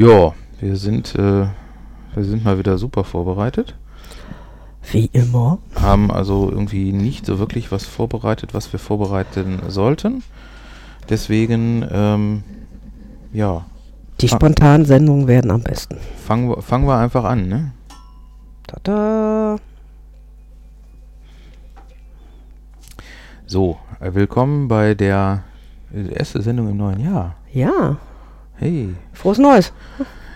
Ja, wir sind, äh, wir sind mal wieder super vorbereitet. Wie immer. Haben also irgendwie nicht so wirklich was vorbereitet, was wir vorbereiten sollten. Deswegen, ähm, ja, Die spontanen Sendungen werden am besten. fangen wir, fangen wir einfach an, ne? Tada. So, äh, willkommen bei der äh, erste Sendung im neuen Jahr. Ja, Hey. frohes Neues.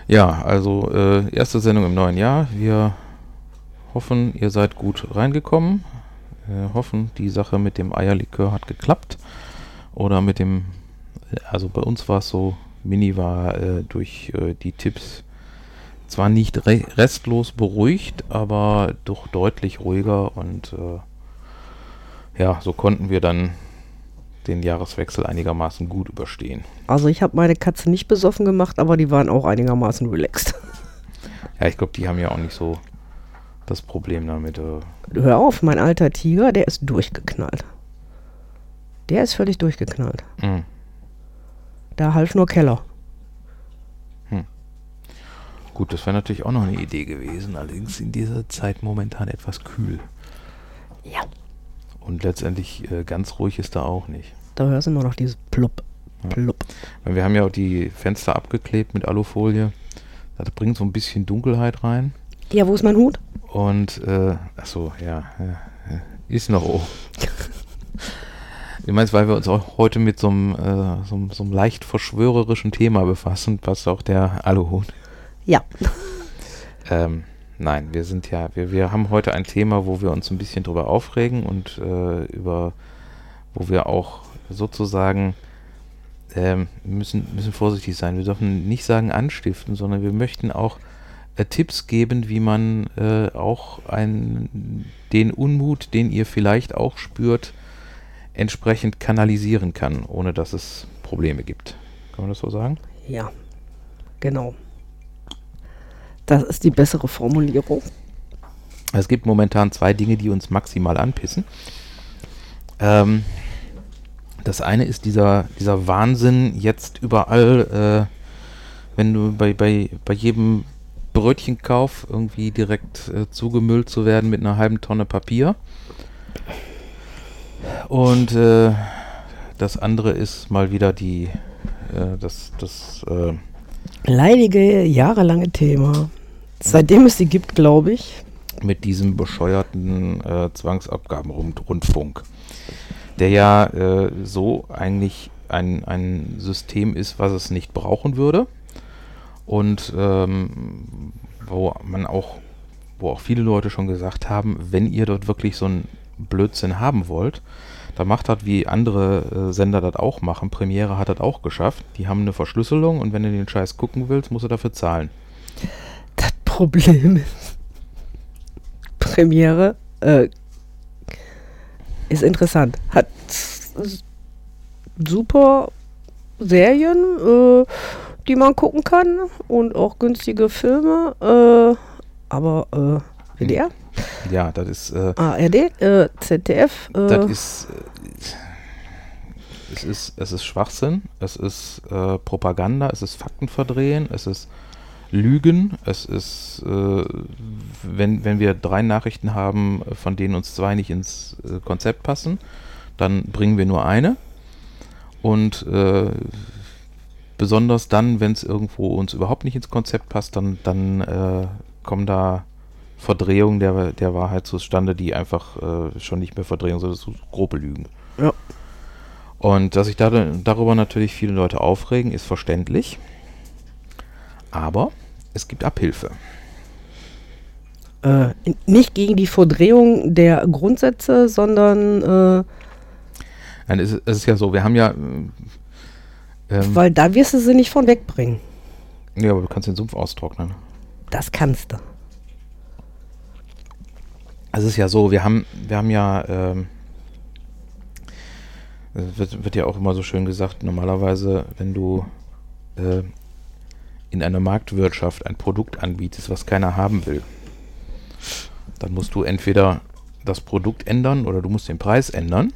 Ja, also äh, erste Sendung im neuen Jahr. Wir hoffen, ihr seid gut reingekommen. Wir hoffen, die Sache mit dem Eierlikör hat geklappt. Oder mit dem, also bei uns war es so, Mini war äh, durch äh, die Tipps zwar nicht re restlos beruhigt, aber doch deutlich ruhiger und äh, ja, so konnten wir dann den Jahreswechsel einigermaßen gut überstehen. Also ich habe meine Katze nicht besoffen gemacht, aber die waren auch einigermaßen relaxed. Ja, ich glaube, die haben ja auch nicht so das Problem damit. Äh, Hör auf, mein alter Tiger, der ist durchgeknallt. Der ist völlig durchgeknallt. mh. Da half nur Keller. Gut, das wäre natürlich auch noch eine Idee gewesen, allerdings in dieser Zeit momentan etwas kühl. Ja. Und letztendlich äh, ganz ruhig ist da auch nicht. Da hörst du immer noch dieses Plupp. Ja. Plupp. Weil wir haben ja auch die Fenster abgeklebt mit Alufolie. Das bringt so ein bisschen Dunkelheit rein. Ja, wo ist mein Hut? Und, äh, ach so, ja, ja, ja, ist noch O. Du meinst, weil wir uns auch heute mit so einem, äh, so, so einem leicht verschwörerischen Thema befassen, passt auch der Aluhut. Ja. Ähm, nein, wir sind ja, wir, wir haben heute ein Thema, wo wir uns ein bisschen drüber aufregen und äh, über, wo wir auch sozusagen ähm, müssen, müssen vorsichtig sein. Wir dürfen nicht sagen anstiften, sondern wir möchten auch äh, Tipps geben, wie man äh, auch ein, den Unmut, den ihr vielleicht auch spürt, entsprechend kanalisieren kann, ohne dass es Probleme gibt. Kann man das so sagen? Ja. Genau. Das ist die bessere Formulierung. Es gibt momentan zwei Dinge, die uns maximal anpissen. Ähm, das eine ist dieser, dieser Wahnsinn jetzt überall, äh, wenn du bei, bei, bei jedem Brötchenkauf irgendwie direkt äh, zugemüllt zu werden mit einer halben Tonne Papier. Und äh, das andere ist mal wieder die, äh, das, das äh, Leidige, jahrelange Thema. Seitdem es sie gibt, glaube ich. mit diesem bescheuerten äh, Zwangsabgabenrundfunk, der ja äh, so eigentlich ein, ein System ist, was es nicht brauchen würde und ähm, wo man auch, wo auch viele Leute schon gesagt haben, wenn ihr dort wirklich so einen Blödsinn haben wollt, dann macht das wie andere äh, Sender das auch machen. Premiere hat das auch geschafft. Die haben eine Verschlüsselung und wenn du den Scheiß gucken willst, musst du dafür zahlen. Das Problem ist, Premiere äh, ist interessant. Hat super Serien, äh, die man gucken kann und auch günstige Filme. Äh, aber äh, WDR, Ja, das ist äh, ARD, äh, ZDF. Äh, Das ist, äh, es ist, es ist Schwachsinn, es ist äh, Propaganda, es ist Faktenverdrehen, es ist Lügen, es ist, äh, wenn, wenn wir drei Nachrichten haben, von denen uns zwei nicht ins Konzept passen, dann bringen wir nur eine. Und besonders dann, wenn es irgendwo uns überhaupt nicht ins Konzept passt, dann, dann äh, kommen da Verdrehungen der, der Wahrheit zustande, die einfach äh, schon nicht mehr Verdrehungen, sondern so grobe Lügen. Ja. Und dass sich da, darüber natürlich viele Leute aufregen, ist verständlich. Aber es gibt Abhilfe. äh, nicht gegen die Verdrehung der Grundsätze, sondern äh, Nein, es, ist- es ist ja so, wir haben ja. äh, Ähm, weil da wirst du sie nicht von wegbringen. ja, aber du kannst den Sumpf austrocknen. Das kannst du. Also es ist ja so, wir haben, wir haben ja, ähm, wird, wird ja auch immer so schön gesagt, normalerweise, wenn du äh, in einer Marktwirtschaft ein Produkt anbietest, was keiner haben will, dann musst du entweder das Produkt ändern oder du musst den Preis ändern.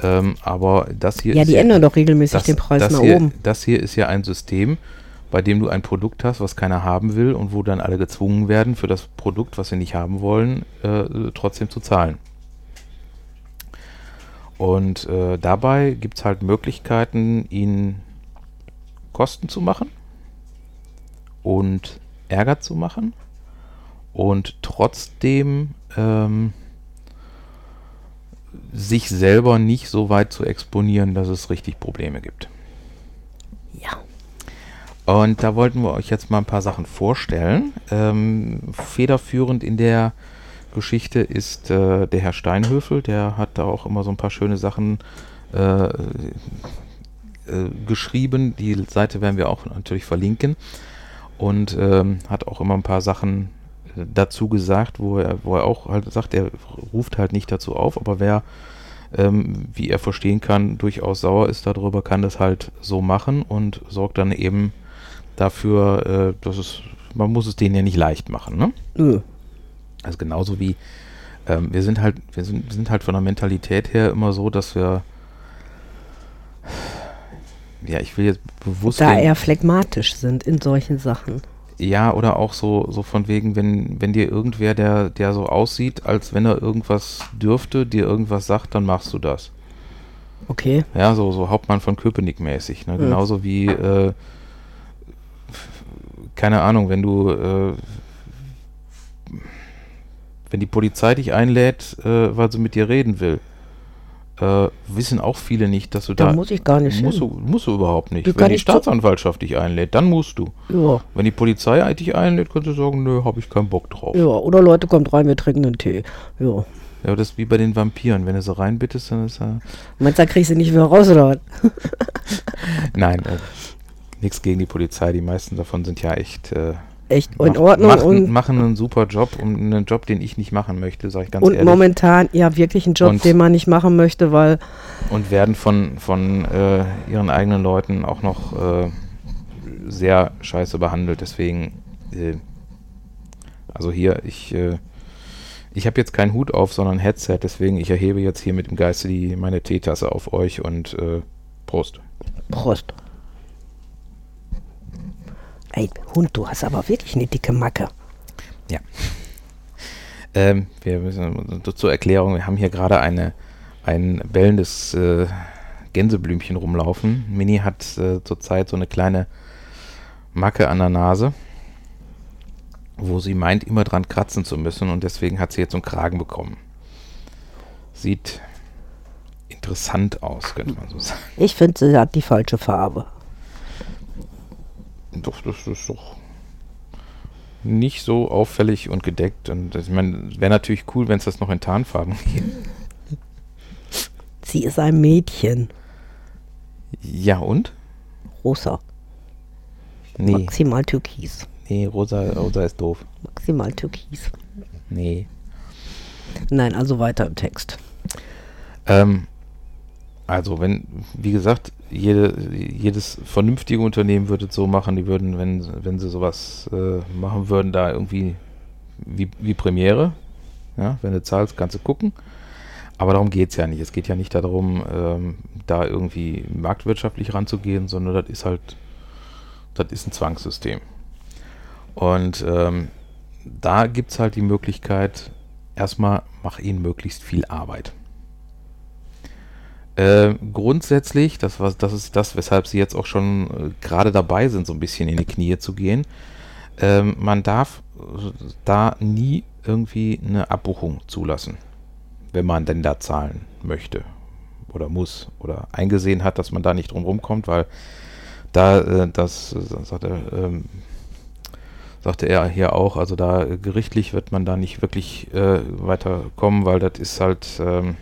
Ähm, aber das hier Ja, die ändern doch regelmäßig den Preis das nach hier, oben. Das hier ist ja ein System, bei dem du ein Produkt hast, was keiner haben will und wo dann alle gezwungen werden, für das Produkt, was sie nicht haben wollen, äh, trotzdem zu zahlen. Und äh, dabei gibt es halt Möglichkeiten, ihn Kosten zu machen und Ärger zu machen und trotzdem ähm, sich selber nicht so weit zu exponieren, dass es richtig Probleme gibt. Ja. Und da wollten wir euch jetzt mal ein paar Sachen vorstellen. Ähm, federführend in der Geschichte ist äh, der Herr Steinhöfel, der hat da auch immer so ein paar schöne Sachen äh, äh, geschrieben. Die Seite werden wir auch natürlich verlinken. Und ähm, hat auch immer ein paar Sachen äh, dazu gesagt, wo er, wo er auch halt sagt, er ruft halt nicht dazu auf, aber wer, ähm, wie er verstehen kann, durchaus sauer ist darüber, kann das halt so machen und sorgt dann eben dafür, äh, dass es, man muss es denen ja nicht leicht machen, ne? Nö. Also genauso wie ähm, wir sind halt, wir sind, sind halt von der Mentalität her immer so, dass wir ja, ich will jetzt bewusst. Da eher phlegmatisch sind in solchen Sachen. ja, oder auch so, so von wegen, wenn, wenn dir irgendwer, der, der so aussieht, als wenn er irgendwas dürfte, dir irgendwas sagt, dann machst du das. Okay. Ja, so, so Hauptmann von Köpenick mäßig. Ne? Genauso wie, äh, keine Ahnung, wenn du, äh, wenn die Polizei dich einlädt, äh, weil sie mit dir reden will, äh, wissen auch viele nicht, dass du Da da. muss ich gar nicht musst, hin. du, musst du überhaupt nicht. Du wenn die Staatsanwaltschaft dich einlädt, dann musst du. Ja. Wenn die Polizei dich einlädt, kannst du sagen, nö, habe ich keinen Bock drauf. Ja, oder Leute, kommt rein, wir trinken einen Tee. Ja. Ja, das ist wie bei den Vampiren. Wenn du so reinbittest, dann ist er. Meinst du, da kriegst du nicht wieder raus, oder was? Nein, äh, nichts gegen die Polizei. Die meisten davon sind ja echt. Äh, Echt in mach- Ordnung machen, und, machen einen super Job und einen Job, den ich nicht machen möchte, sage ich ganz und ehrlich. momentan ja wirklich ein Job, Und- den man nicht machen möchte, weil Und werden von, von äh, ihren eigenen Leuten auch noch äh, sehr scheiße behandelt. Deswegen, äh, also hier, ich, äh, ich habe jetzt keinen Hut auf, sondern ein Headset. Deswegen, ich erhebe jetzt hier mit dem Geiste die, meine Teetasse auf euch und äh, Prost. Prost. Ey, Hund, du hast aber wirklich eine dicke Macke. Ähm, wir müssen zur Erklärung, wir haben hier gerade eine, ein bellendes äh, Gänseblümchen rumlaufen. Mini hat äh, zurzeit so eine kleine Macke an der Nase, wo sie meint, immer dran kratzen zu müssen und deswegen hat sie jetzt so einen Kragen bekommen. Sieht interessant aus, könnte man so sagen. Ich finde, sie hat die falsche Farbe. Doch, das ist doch nicht so auffällig und gedeckt. Und ich meine, wäre natürlich cool, wenn es das noch in Tarnfarben gibt. Sie ist ein Mädchen. Ja, und? Rosa. Nee, Maximal türkis. nee, rosa, rosa ist doof. Maximal türkis. Nee. Nein, also weiter im Text. Ähm, also, wenn, wie gesagt, jede, jedes vernünftige Unternehmen würde es so machen, die würden, wenn, wenn sie sowas äh, machen würden, da irgendwie wie, wie Premiere, ja, wenn du zahlst, kannst du gucken. Aber darum geht es ja nicht. Es geht ja nicht darum, ähm, da irgendwie marktwirtschaftlich ranzugehen, sondern das ist halt, das ist ein Zwangssystem. Und ähm, da gibt es halt die Möglichkeit, erstmal mach ihnen möglichst viel Arbeit. Äh, grundsätzlich, das, was, das ist das, weshalb sie jetzt auch schon äh, gerade dabei sind, so ein bisschen in die Knie zu gehen. Ähm, man darf äh, da nie irgendwie eine Abbuchung zulassen, wenn man denn da zahlen möchte oder muss oder eingesehen hat, dass man da nicht drum rumkommt, weil da äh, das äh, sagt er, ähm, sagte er hier auch, also da gerichtlich wird man da nicht wirklich weiterkommen, weil das ist halt ähm,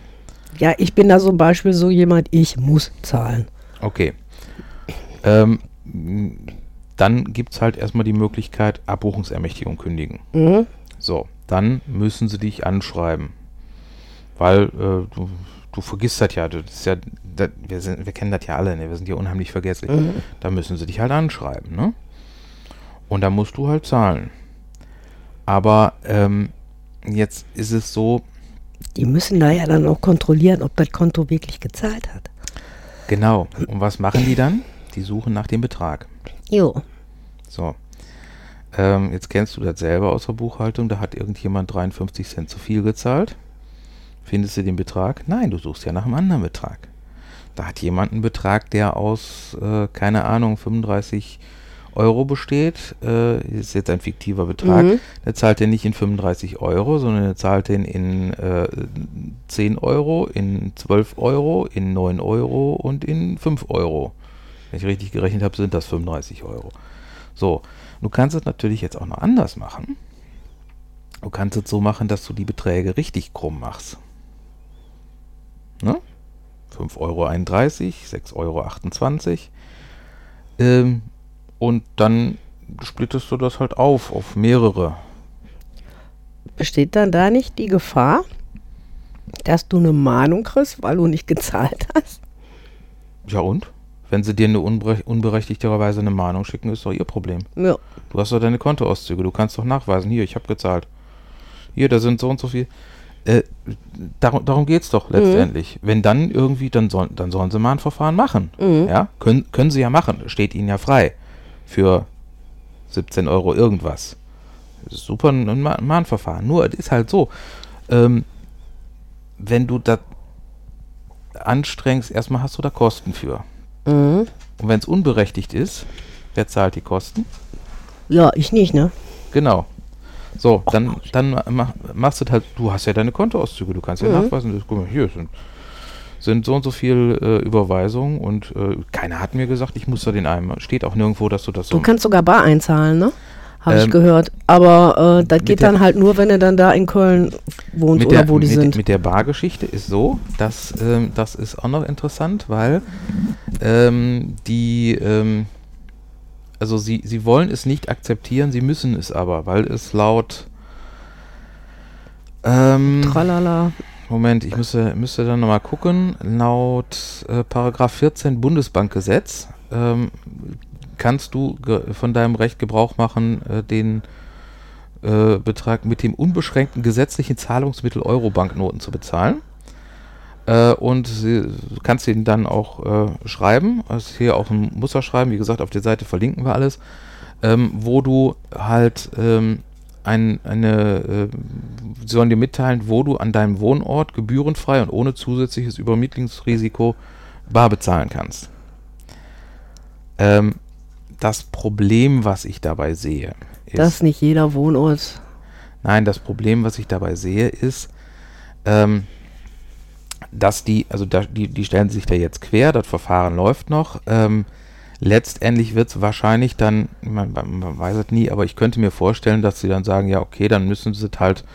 Ja, ich bin da zum Beispiel so jemand, ich muss zahlen. Okay. Ähm, dann gibt es halt erstmal die Möglichkeit, Abbuchungsermächtigung kündigen. Mhm. So, dann müssen sie dich anschreiben. Weil äh, du, du vergisst das ja. Das ist ja das, wir, sind, wir kennen das ja alle, ne? wir sind ja unheimlich vergesslich. Mhm. Da müssen sie dich halt anschreiben. Ne? Und da musst du halt zahlen. Aber ähm, jetzt ist es so, Die müssen da ja dann auch kontrollieren, ob das Konto wirklich gezahlt hat. genau. Und was machen die dann? Die suchen nach dem Betrag. Jo. So. Ähm, jetzt kennst du das selber aus der Buchhaltung, da hat irgendjemand 53 Cent zu viel gezahlt. Findest du den Betrag? Nein, du suchst ja nach einem anderen Betrag. Da hat jemand einen Betrag, der aus, äh, keine Ahnung, 35 Euro besteht. Äh, ist jetzt ein fiktiver Betrag. Mhm. Der zahlt den nicht in 35 Euro, sondern er zahlt den in äh, 10 Euro, in 12 Euro, in 9 Euro und in 5 Euro. Wenn ich richtig gerechnet habe, sind das 35 Euro. So, du kannst es natürlich jetzt auch noch anders machen. Du kannst es so machen, dass du die Beträge richtig krumm machst. Ne? 5,31 Euro, 6,28 Euro. Ähm, und dann splittest du das halt auf, auf mehrere. Besteht dann da nicht die Gefahr, dass du eine Mahnung kriegst, weil du nicht gezahlt hast? Ja und? Wenn sie dir eine unbere unberechtigterweise eine Mahnung schicken, ist doch ihr Problem. Ja. Du hast doch deine Kontoauszüge, du kannst doch nachweisen, hier, ich habe gezahlt. Hier, da sind so und so viel. Äh, darum darum geht es doch letztendlich. Wenn dann irgendwie, dann, soll, dann sollen sie mal ein Verfahren machen. Mhm. Ja, können, können sie ja machen, steht ihnen ja frei. Für 17 Euro irgendwas. Super ein, ein Ma- Mahnverfahren. Nur, es ist halt so, ähm, wenn du das anstrengst, erstmal hast du da Kosten für. Mhm. Und wenn es unberechtigt ist, wer zahlt die Kosten? Ja, ich nicht, ne? Genau. So, dann, dann mach, machst du halt, du hast ja deine Kontoauszüge, du kannst ja Mhm. nachweisen, das, guck mal, hier sind, sind so und so viel äh, Überweisungen und äh, keiner hat mir gesagt, ich muss da den einen. Steht auch nirgendwo, dass du das so. Du kannst sogar bar einzahlen, ne? Habe ich Ähm, gehört. Aber äh, das geht dann halt nur, wenn du dann da in Köln wohnst mit oder der, wo die mit, sind. mit der Bargeschichte ist so, dass ähm, das ist auch noch interessant, weil ähm, die, ähm, also sie, sie wollen es nicht akzeptieren, sie müssen es aber, weil es laut ähm, Tralala. Moment, ich müsste, müsste dann nochmal gucken. Laut äh, Paragraph 14 Bundesbankgesetz ähm, kannst du von deinem Recht Gebrauch machen, äh, den äh, Betrag mit dem unbeschränkten gesetzlichen Zahlungsmittel Euro-Banknoten zu bezahlen. Äh, und sie, kannst ihn dann auch äh, schreiben. Also hier auch ein Musterschreiben, wie gesagt, auf der Seite verlinken wir alles, ähm, wo du halt ähm, ein, eine, äh, sollen dir mitteilen, wo du an deinem Wohnort gebührenfrei und ohne zusätzliches Übermittlungsrisiko bar bezahlen kannst. Ähm, das Problem, was ich dabei sehe, ist, Dass nicht jeder Wohnort. Nein, das Problem, was ich dabei sehe, ist, ähm, dass die, also da, die, die stellen sich da jetzt quer, das Verfahren läuft noch. Ähm, letztendlich wird es wahrscheinlich dann, man, man weiß es nie, aber ich könnte mir vorstellen, dass sie dann sagen, ja, okay, dann müssen sie halt,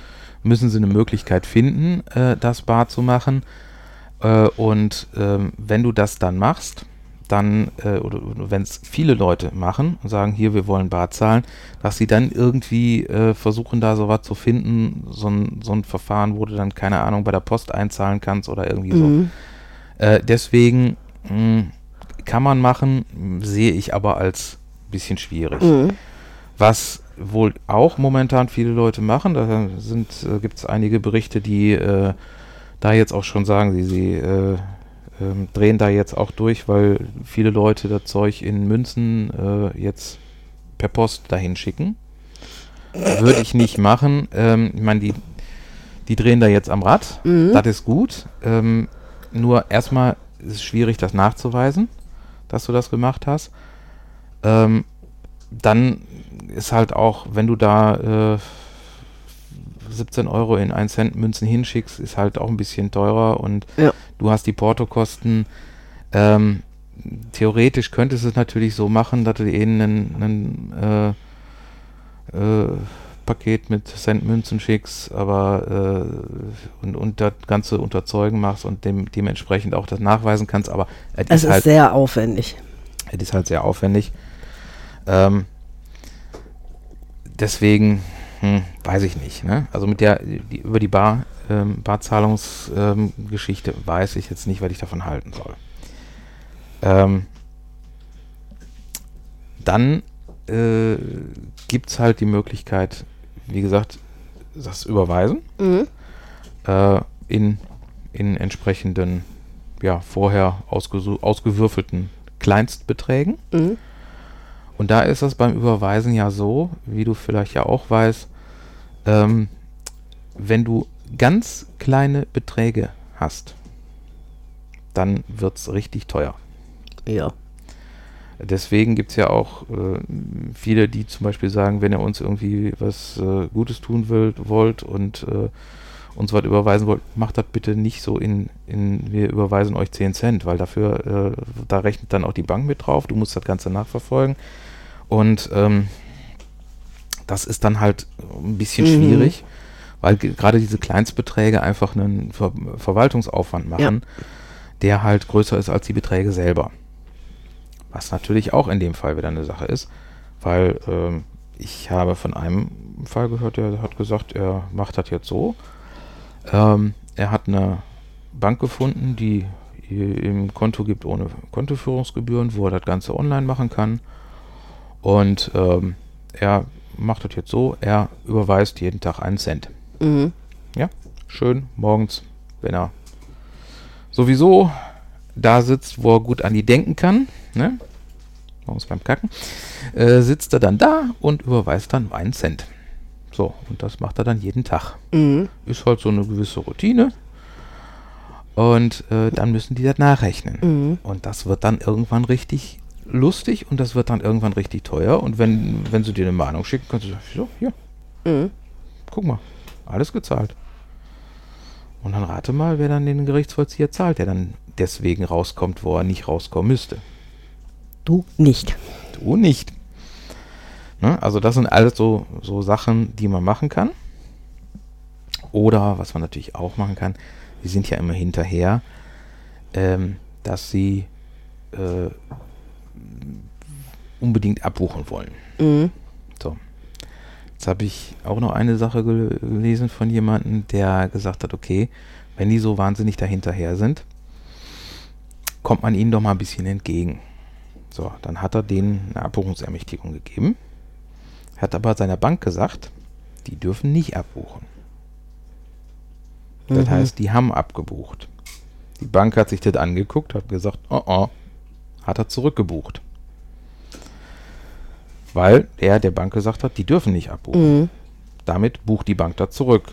müssen sie eine Möglichkeit finden, äh, das bar zu machen. Äh, und ähm, wenn du das dann machst, dann, äh, oder, wenn es viele Leute machen und sagen, hier, wir wollen bar zahlen, dass sie dann irgendwie äh, versuchen, da sowas zu finden, so ein, so ein Verfahren, wo du dann, keine Ahnung, bei der Post einzahlen kannst oder irgendwie so. Mhm. Äh, deswegen mh, kann man machen, sehe ich aber als bisschen schwierig. Mhm. Was wohl auch momentan viele Leute machen, da sind, äh, gibt es einige Berichte, die äh, da jetzt auch schon sagen, sie, sie äh, ähm, drehen da jetzt auch durch, weil viele Leute das Zeug in Münzen äh, jetzt per Post dahin schicken. Würde ich nicht machen. Ähm, ich meine, die, die drehen da jetzt am Rad. Mhm. Das ist gut. Ähm, nur erstmal ist es schwierig, das nachzuweisen, dass du das gemacht hast. Ähm, dann ist halt auch, wenn du da äh, 17 Euro in 1 Cent Münzen hinschickst, ist halt auch ein bisschen teurer und Ja. du hast die Portokosten. Ähm, theoretisch könntest du es natürlich so machen, dass du ihnen ein, ein äh, äh, Paket mit Centmünzen schickst, aber äh, und, und das Ganze unter Zeugen machst und dem, dementsprechend auch das nachweisen kannst, aber es ist ist halt sehr aufwendig. es ist halt sehr aufwendig. Ähm, deswegen hm, weiß ich nicht. Ne? Also mit der die, über die Bar, ähm, Barzahlungsgeschichte ähm, weiß ich jetzt nicht, was ich davon halten soll. Ähm, dann äh, gibt es halt die Möglichkeit, wie gesagt, das Überweisen Mhm. äh, in, in entsprechenden, ja, vorher ausgewürfelten Kleinstbeträgen. Mhm. Und da ist das beim Überweisen ja so, wie du vielleicht ja auch weißt, ähm, wenn du ganz kleine Beträge hast, dann wird es richtig teuer. Ja. Deswegen gibt es ja auch äh, viele, die zum Beispiel sagen, wenn ihr uns irgendwie was äh, Gutes tun will, wollt und äh, uns was überweisen wollt, macht das bitte nicht so in, in wir überweisen euch 10 Cent, weil dafür, äh, da rechnet dann auch die Bank mit drauf, du musst das Ganze nachverfolgen. Und ähm, das ist dann halt ein bisschen mhm. schwierig, weil gerade diese Kleinstbeträge einfach einen Ver Verwaltungsaufwand machen, ja. der halt größer ist als die Beträge selber. Was natürlich auch in dem Fall wieder eine Sache ist, weil ähm, ich habe von einem Fall gehört, der hat gesagt, er macht das jetzt so. Ähm, er hat eine Bank gefunden, die ihm Konto gibt ohne Kontoführungsgebühren, wo er das Ganze online machen kann. Und ähm, er macht das jetzt so, er überweist jeden Tag einen Cent. Mhm. Ja, schön morgens, wenn er sowieso da sitzt, wo er gut an die denken kann, ne? morgens beim Kacken, äh, sitzt er dann da und überweist dann einen Cent. So, und das macht er dann jeden Tag. Mhm. Ist halt so eine gewisse Routine. Und äh, dann müssen die das nachrechnen. Mhm. Und das wird dann irgendwann richtig lustig und das wird dann irgendwann richtig teuer. Und wenn, wenn sie dir eine Mahnung schicken, kannst du sagen, so, hier, mhm. guck mal, alles gezahlt. Und dann rate mal, wer dann den Gerichtsvollzieher zahlt, der dann deswegen rauskommt, wo er nicht rauskommen müsste. Du nicht. Du nicht. Ne? Also das sind alles so, so Sachen, die man machen kann. Oder was man natürlich auch machen kann, die sind ja immer hinterher, ähm, dass sie äh, unbedingt abbuchen wollen. Mhm. Jetzt habe ich auch noch eine Sache gelesen von jemandem, der gesagt hat, okay, wenn die so wahnsinnig dahinterher sind, kommt man ihnen doch mal ein bisschen entgegen. So, dann hat er denen eine Abbuchungsermächtigung gegeben, hat aber seiner Bank gesagt, die dürfen nicht abbuchen. Das mhm. heißt, die haben abgebucht. Die Bank hat sich das angeguckt, hat gesagt, oh oh, hat er zurückgebucht. Weil er der Bank gesagt hat, die dürfen nicht abbuchen. Mhm. Damit bucht die Bank das zurück.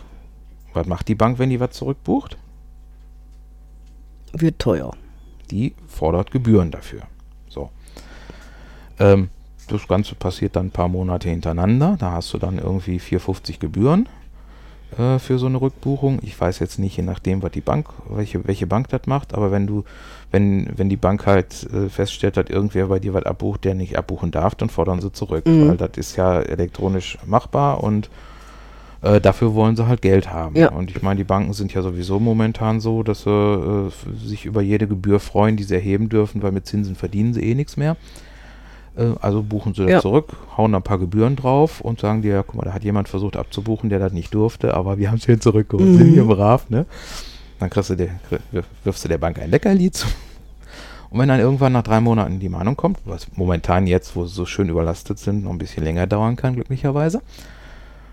Was macht die Bank, wenn die was zurückbucht? Wird teuer. Die fordert Gebühren dafür. So. Ähm, das Ganze passiert dann ein paar Monate hintereinander. Da hast du dann irgendwie 4,50 Gebühren äh, für so eine Rückbuchung. Ich weiß jetzt nicht, je nachdem, was die Bank, welche, welche Bank das macht, aber wenn du, wenn, wenn die Bank halt äh, feststellt, dass irgendwer bei dir was abbucht, der nicht abbuchen darf, dann fordern sie zurück. Mhm. Weil das ist ja elektronisch machbar und äh, dafür wollen sie halt Geld haben. Ja. Und ich meine, die Banken sind ja sowieso momentan so, dass sie äh, sich über jede Gebühr freuen, die sie erheben dürfen, weil mit Zinsen verdienen sie eh nichts mehr. Äh, also buchen sie das ja. zurück, hauen ein paar Gebühren drauf und sagen dir, guck mal, da hat jemand versucht abzubuchen, der das nicht durfte, aber wir haben es hier zurückgeholt. Mhm. Sind hier brav, ne? Dann kriegst du der, wirfst du der Bank ein Leckerli zu. Und wenn dann irgendwann nach drei Monaten die Mahnung kommt, was momentan jetzt, wo sie so schön überlastet sind, noch ein bisschen länger dauern kann, glücklicherweise,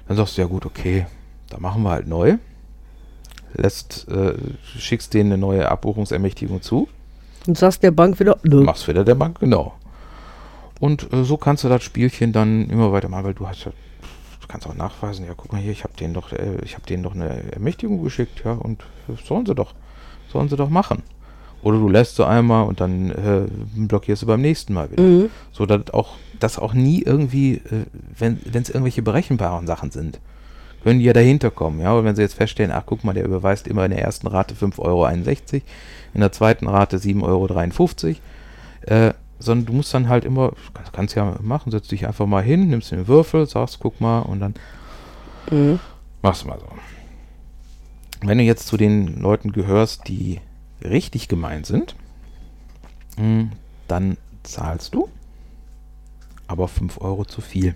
dann sagst du ja gut, okay, da machen wir halt neu. Lässt, äh, schickst denen eine neue Abbuchungsermächtigung zu. Und sagst der Bank wieder, nö. Machst wieder der Bank, genau. Und äh, so kannst du das Spielchen dann immer weiter machen, weil du hast ja, du kannst auch nachweisen, ja, guck mal hier, ich habe denen doch, äh, ich habe denen doch eine Ermächtigung geschickt, ja, und sollen sie doch, sollen sie doch machen. Oder du lässt sie einmal und dann äh, blockierst du beim nächsten Mal wieder. Mhm. So dass auch, dass auch nie irgendwie, äh, wenn es irgendwelche berechenbaren Sachen sind, können die ja dahinter kommen, ja. Und wenn sie jetzt feststellen, ach guck mal, der überweist immer in der ersten Rate 5,61 Euro, in der zweiten Rate 7,53 Euro, äh, sondern du musst dann halt immer, kannst, kannst ja machen, setzt dich einfach mal hin, nimmst den Würfel, sagst, guck mal und dann mhm. machst du mal so. Wenn du jetzt zu den Leuten gehörst, die richtig gemeint sind, hm, dann zahlst du aber 5 Euro zu viel.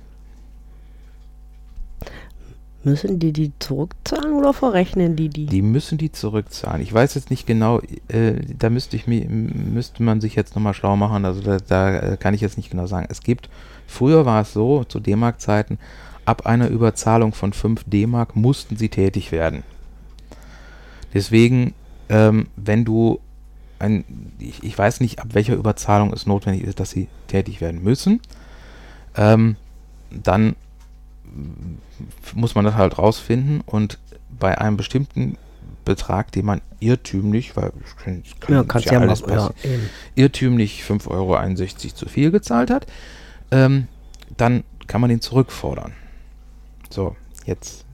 Müssen die die zurückzahlen oder verrechnen die die? Die müssen die zurückzahlen. Ich weiß jetzt nicht genau, äh, da müsste ich müsste man sich jetzt nochmal schlau machen, also da, da, äh, kann ich jetzt nicht genau sagen. Es gibt, früher war es so, zu D-Mark-Zeiten, ab einer Überzahlung von 5 D-Mark mussten sie tätig werden. Deswegen, ähm, wenn du ein, ich, ich weiß nicht, ab welcher Überzahlung es notwendig ist, dass sie tätig werden müssen. ähm, dann muss man das halt rausfinden und bei einem bestimmten Betrag, den man irrtümlich, weil kann, kann ja, kannst ja, alles mal, ja, irrtümlich 5,61 Euro zu viel gezahlt hat, ähm, dann kann man ihn zurückfordern. So, jetzt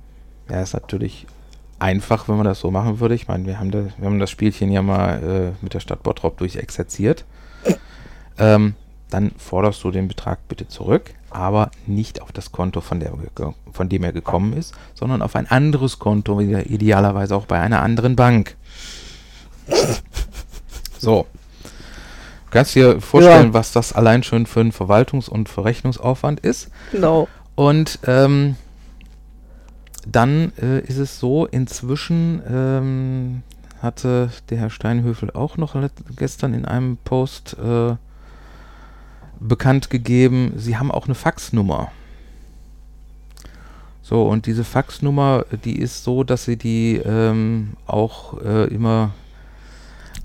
wäre es natürlich einfach, wenn man das so machen würde. Ich meine, wir haben, das, wir haben das Spielchen ja mal äh, mit der Stadt Bottrop durchexerziert. Ähm, dann forderst du den Betrag bitte zurück, aber nicht auf das Konto, von, der, von dem er gekommen ist, sondern auf ein anderes Konto, idealerweise auch bei einer anderen Bank. So. Du kannst dir vorstellen, ja. was das allein schon für einen Verwaltungs- und Verrechnungsaufwand ist. Genau. Und ähm, dann äh, ist es so, inzwischen ähm, hatte der Herr Steinhöfel auch noch gestern in einem Post äh, bekannt gegeben, sie haben auch eine Faxnummer. So, und diese Faxnummer, die ist so, dass sie die ähm, auch äh, immer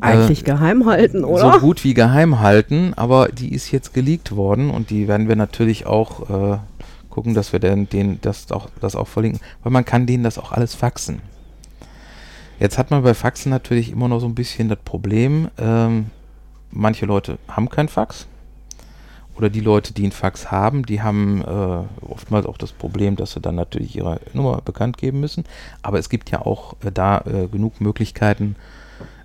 äh, eigentlich geheim halten, oder? So gut wie geheim halten, aber die ist jetzt geleakt worden und die werden wir natürlich auch äh, gucken, dass wir den, den das, auch, das auch verlinken, weil man kann denen das auch alles faxen. Jetzt hat man bei Faxen natürlich immer noch so ein bisschen das Problem, ähm, manche Leute haben kein Fax oder die Leute, die einen Fax haben, die haben äh, oftmals auch das Problem, dass sie dann natürlich ihre Nummer bekannt geben müssen. Aber es gibt ja auch äh, da äh, genug Möglichkeiten,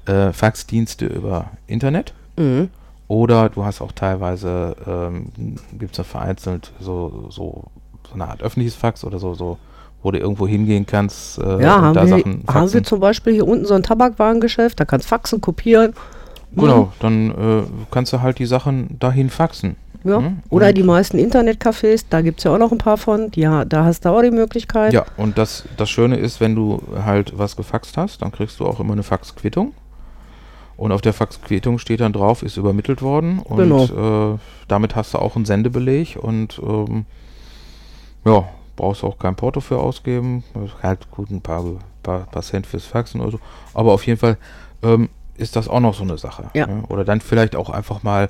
äh, Faxdienste über Internet. Mhm. Oder du hast auch teilweise, ähm, gibt es ja vereinzelt so, so, so eine Art öffentliches Fax oder so, so wo du irgendwo hingehen kannst. Äh, ja, haben, wir, haben wir zum Beispiel hier unten so ein Tabakwarengeschäft, da kannst du Faxen kopieren. Genau, mhm. dann äh, kannst du halt die Sachen dahin faxen. Ja. Mhm. Oder die meisten Internetcafés, da gibt es ja auch noch ein paar von. Ja, da hast du auch die Möglichkeit. Ja, und das, das Schöne ist, wenn du halt was gefaxt hast, dann kriegst du auch immer eine Faxquittung. Und auf der Faxquittung steht dann drauf, ist übermittelt worden. Und genau. äh, damit hast du auch einen Sendebeleg und ähm, ja, brauchst auch kein Porto für ausgeben. Halt gut ein paar, paar, paar Cent fürs Faxen oder so. Aber auf jeden Fall ähm, ist das auch noch so eine Sache. Ja. Ne? Oder dann vielleicht auch einfach mal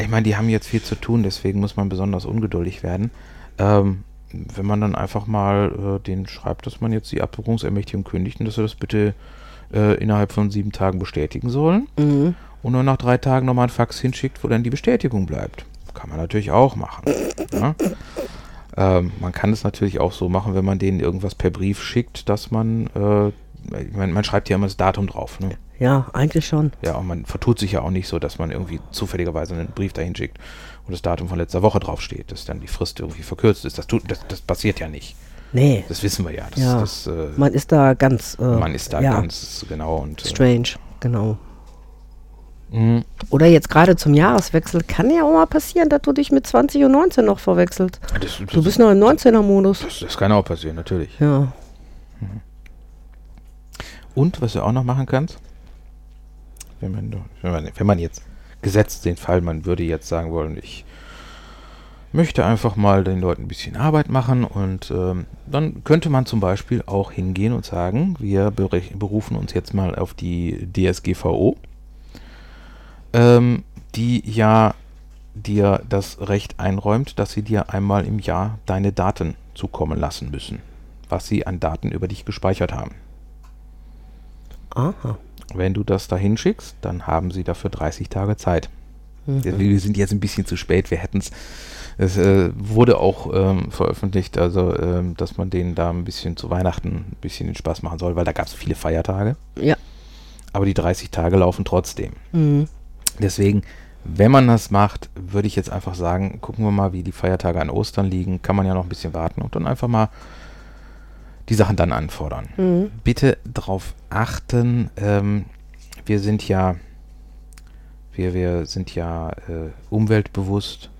ich meine, die haben jetzt viel zu tun, deswegen muss man besonders ungeduldig werden. Ähm, wenn man dann einfach mal äh, den schreibt, dass man jetzt die Abbuchungsermächtigung kündigt und dass sie das bitte äh, innerhalb von sieben Tagen bestätigen sollen mhm. und nur nach drei Tagen nochmal ein Fax hinschickt, wo dann die Bestätigung bleibt. Kann man natürlich auch machen. ja? ähm, man kann es natürlich auch so machen, wenn man denen irgendwas per Brief schickt, dass man, äh, ich mein, man schreibt ja immer das Datum drauf. Ne? Ja, eigentlich schon. Ja, und man vertut sich ja auch nicht so, dass man irgendwie zufälligerweise einen Brief dahin schickt und das Datum von letzter Woche draufsteht, dass dann die Frist irgendwie verkürzt ist. Das, tut, das, das passiert ja nicht. Nee. Das wissen wir ja. Das, ja. Das, äh, man ist da ganz. Äh, man ist da ja. ganz genau und. Äh, Strange, genau. Mhm. Oder jetzt gerade zum Jahreswechsel kann ja auch mal passieren, dass du dich mit 20 und 19 noch verwechselt. Das, du bist noch im 19er-Modus. Das, das, kann auch passieren, natürlich. Ja. Mhm. Und was du auch noch machen kannst, wenn man, wenn man, wenn man jetzt gesetzt den Fall, man würde jetzt sagen wollen, ich möchte einfach mal den Leuten ein bisschen Arbeit machen und ähm, dann könnte man zum Beispiel auch hingehen und sagen, wir berufen uns jetzt mal auf die DSGVO, ähm, die ja dir das Recht einräumt, dass sie dir einmal im Jahr deine Daten zukommen lassen müssen, was sie an Daten über dich gespeichert haben. Aha. Wenn du das da hinschickst, dann haben sie dafür 30 Tage Zeit. Mhm. Wir sind jetzt ein bisschen zu spät, wir hätten es. Es äh, wurde auch ähm, veröffentlicht, also ähm, dass man denen da ein bisschen zu Weihnachten ein bisschen den Spaß machen soll, weil da gab es viele Feiertage. Ja. Aber die 30 Tage laufen trotzdem. Mhm. Deswegen, wenn man das macht, würde ich jetzt einfach sagen, gucken wir mal, wie die Feiertage an Ostern liegen. Kann man ja noch ein bisschen warten und dann einfach mal die Sachen dann anfordern. Mhm. Bitte darauf achten, ähm, wir sind ja, wir, wir sind ja äh, umweltbewusst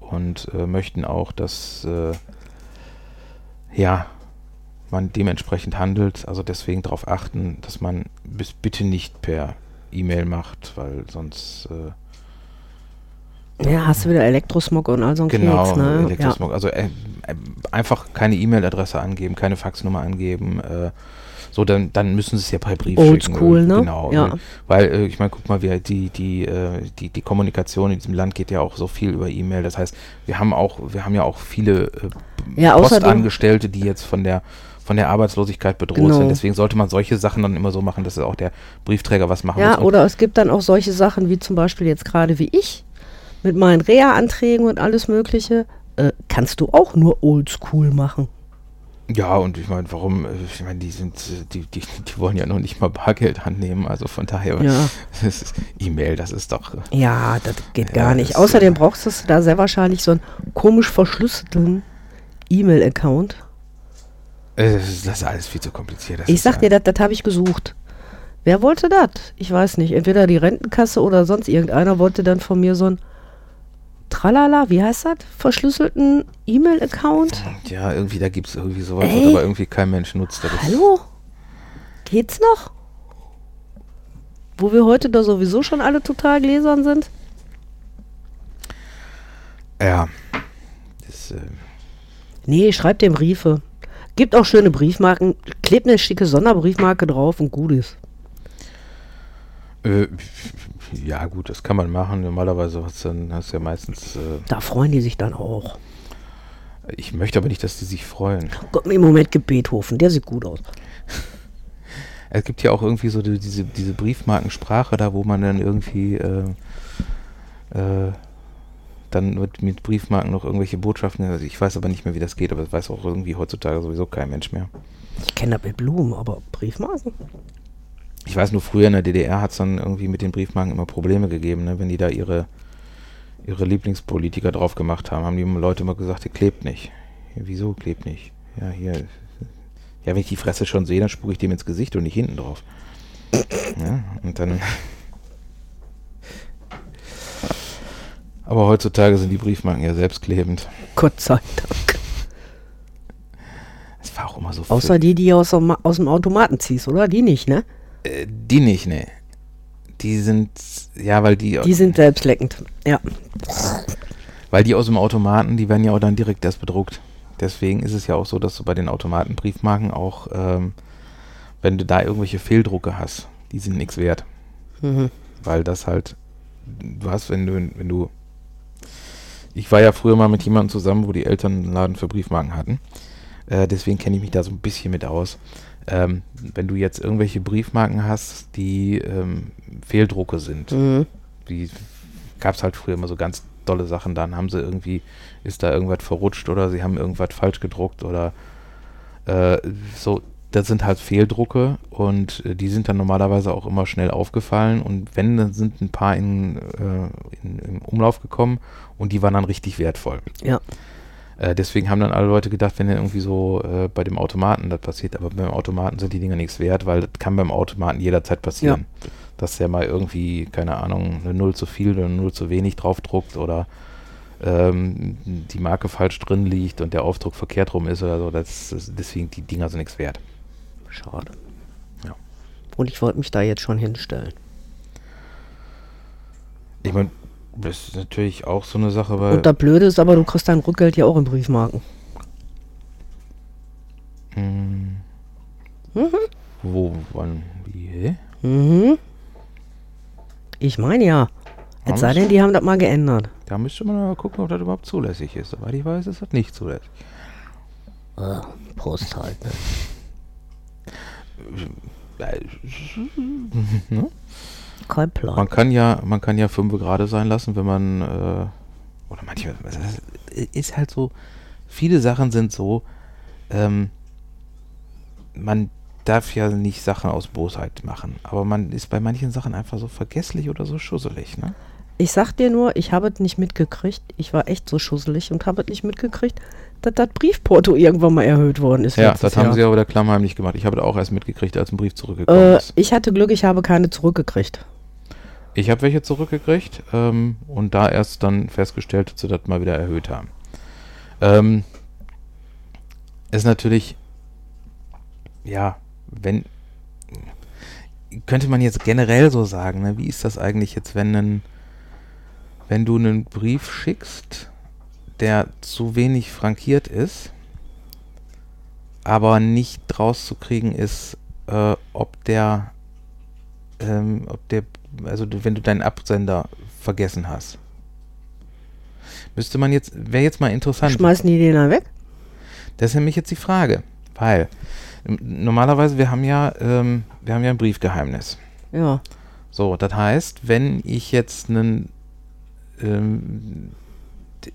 und äh, möchten auch, dass äh, ja, man dementsprechend handelt. Also deswegen darauf achten, dass man bis bitte nicht per E-Mail macht, weil sonst äh, ja, hast du wieder Elektrosmog und all so ein genau, Keks, ne? Elektrosmog. Ja. Also äh, äh, einfach keine E-Mail-Adresse angeben, keine Faxnummer angeben. Äh, So, dann, dann müssen sie es ja per Brief Oldschool, ne? Genau. Ja. Ne? Weil, äh, ich meine, guck mal, wir, die, die, äh, die, die Kommunikation in diesem Land geht ja auch so viel über E-Mail. Das heißt, wir haben auch, wir haben ja auch viele äh, Ja, Postangestellte, die jetzt von der von der Arbeitslosigkeit bedroht Genau. sind. Deswegen sollte man solche Sachen dann immer so machen, dass auch der Briefträger was machen Ja, muss. Und oder es gibt dann auch solche Sachen wie zum Beispiel jetzt gerade wie ich mit meinen Reha-Anträgen und alles Mögliche. Äh, kannst du auch nur oldschool machen. Ja, und ich meine, warum, äh, ich meine, die sind, die, die, die wollen ja noch nicht mal Bargeld annehmen, also von daher, Ja. das E-Mail, das ist doch, äh, Ja, das geht Ja, gar nicht. das, Außerdem äh, brauchst du da sehr wahrscheinlich so einen komisch verschlüsselten E-Mail-Account. das ist das alles viel zu kompliziert. Das Ich sag dir, das habe ich gesucht. Wer wollte das? Ich weiß nicht. Entweder die Rentenkasse oder sonst irgendeiner wollte dann von mir so einen Tralala, wie heißt das? Verschlüsselten E-Mail-Account. Ja, irgendwie, da gibt es irgendwie sowas, Ey. aber irgendwie kein Mensch nutzt. Das Hallo? Geht's noch? Wo wir heute da sowieso schon alle total gläsern sind? Ja. Das, äh, Nee, schreibt dem Briefe. Gibt auch schöne Briefmarken. Klebt eine schicke Sonderbriefmarke drauf und gut ist. äh, ja, gut, das kann man machen. Normalerweise hast du dann hast du ja meistens, äh, Da freuen die sich dann auch. ich möchte aber nicht, dass die sich freuen. Gott, im Moment gibt Beethoven, der sieht gut aus. Es gibt ja auch irgendwie so die, diese, diese Briefmarkensprache da, wo man dann irgendwie äh, äh, dann mit, mit Briefmarken noch irgendwelche Botschaften, also ich weiß aber nicht mehr, wie das geht, aber das weiß auch irgendwie heutzutage sowieso kein Mensch mehr. Ich kenne das mit Blumen, aber Briefmarken? Ich weiß nur, früher in der DDR hat es dann irgendwie mit den Briefmarken immer Probleme gegeben, ne? wenn die da ihre, ihre Lieblingspolitiker drauf gemacht haben, haben die Leute immer gesagt, ihr klebt nicht. Ja, wieso klebt nicht? Ja, hier. Ja, wenn ich die Fresse schon sehe, dann spucke ich dem ins Gesicht und nicht hinten drauf. Ja, und dann. Aber heutzutage sind die Briefmarken ja selbstklebend. Gott sei Dank. Es war auch immer so. Außer die, die aus dem, aus dem Automaten ziehst, oder? Die nicht, ne? Äh, die nicht, ne. Die sind. Ja, weil die. Die sind selbstleckend. Ja. Weil die aus dem Automaten, die werden ja auch dann direkt erst bedruckt. Deswegen ist es ja auch so, dass du bei den Automatenbriefmarken auch, ähm, wenn du da irgendwelche Fehldrucke hast, die sind nichts wert. Mhm. Weil das halt, du hast, wenn du, wenn du, ich war ja früher mal mit jemandem zusammen, wo die Eltern einen Laden für Briefmarken hatten. Äh, deswegen kenne ich mich da so ein bisschen mit aus. Ähm, wenn du jetzt irgendwelche Briefmarken hast, die ähm, Fehldrucke sind, Mhm. die gab es halt früher immer so ganz dolle Sachen. Dann haben sie irgendwie, ist da irgendwas verrutscht oder sie haben irgendwas falsch gedruckt oder äh, so. Das sind halt Fehldrucke und äh, die sind dann normalerweise auch immer schnell aufgefallen und wenn, dann sind ein paar in, äh, in, im Umlauf gekommen und die waren dann richtig wertvoll. Ja. Äh, deswegen haben dann alle Leute gedacht, wenn dann irgendwie so äh, bei dem Automaten das passiert, aber beim Automaten sind die Dinger nichts wert, weil das kann beim Automaten jederzeit passieren. Dass der mal irgendwie, keine Ahnung, eine Null zu viel oder eine Null zu wenig draufdruckt oder ähm, die Marke falsch drin liegt und der Aufdruck verkehrt rum ist oder so. Das, das, deswegen, die Dinger sind nichts wert. Schade. Ja. Und ich wollte mich da jetzt schon hinstellen. Ich meine, das ist natürlich auch so eine Sache, weil. Und das Blöde ist aber, du kriegst dein Rückgeld ja auch in Briefmarken. Hm, Mhm. wo, wann, wie, hä? Mhm. Ich meine ja. Es sei denn, die haben das mal geändert. Da müsste man mal gucken, ob das überhaupt zulässig ist. Soweit ich weiß, ist das nicht zulässig. Äh, Prost halt. Äh, ne? Kein Plan. Man kann ja, man kann ja fünf gerade sein lassen, wenn man äh, oder manchmal das ist halt so. Viele Sachen sind so. Ähm, man darf ja nicht Sachen aus Bosheit machen, aber man ist bei manchen Sachen einfach so vergesslich oder so schusselig, ne? Ich sag dir nur, ich habe es nicht mitgekriegt. Ich war echt so schusselig und habe es nicht mitgekriegt, dass das Briefporto irgendwann mal erhöht worden ist. Ja, das haben Jahr. sie aber der klammheimlich gemacht. Ich habe das auch erst mitgekriegt, als ein Brief zurückgekommen Äh, ist. ich hatte Glück, ich habe keine zurückgekriegt. Ich habe welche zurückgekriegt ähm, und da erst dann festgestellt, dass sie das mal wieder erhöht haben. Ähm, ist natürlich, ja, wenn, könnte man jetzt generell so sagen, ne? wie ist das eigentlich jetzt, wenn, ein, wenn du einen Brief schickst, der zu wenig frankiert ist, aber nicht rauszukriegen ist, äh, ob der, ähm, ob der, also wenn du deinen Absender vergessen hast. Müsste man jetzt, wäre jetzt mal interessant. Schmeißen die den dann weg? Das ist nämlich jetzt die Frage, weil ähm, normalerweise wir haben ja, ähm, wir haben ja ein Briefgeheimnis. Ja. So, das heißt, wenn ich jetzt einen, ähm,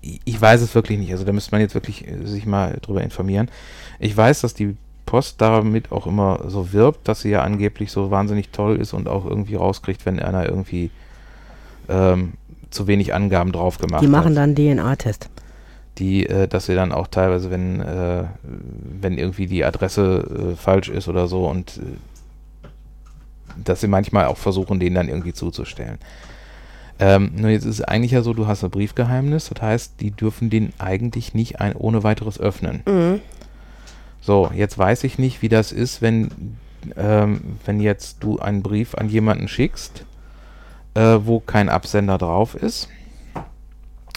ich weiß es wirklich nicht, also da müsste man jetzt wirklich äh, sich mal drüber informieren. Ich weiß, dass die Post damit auch immer so wirbt, dass sie ja angeblich so wahnsinnig toll ist und auch irgendwie rauskriegt, wenn einer irgendwie ähm, zu wenig Angaben drauf gemacht Die machen hat. dann DNA-Test. Die, äh, dass sie dann auch teilweise, wenn, äh, wenn irgendwie die Adresse äh, falsch ist oder so und äh, dass sie manchmal auch versuchen, den dann irgendwie zuzustellen. Ähm, nur jetzt ist es eigentlich ja so, du hast ein Briefgeheimnis, das heißt, die dürfen den eigentlich nicht ein, ohne weiteres öffnen. Mhm. So, jetzt weiß ich nicht, wie das ist, wenn, ähm, wenn jetzt du einen Brief an jemanden schickst, äh, wo kein Absender drauf ist,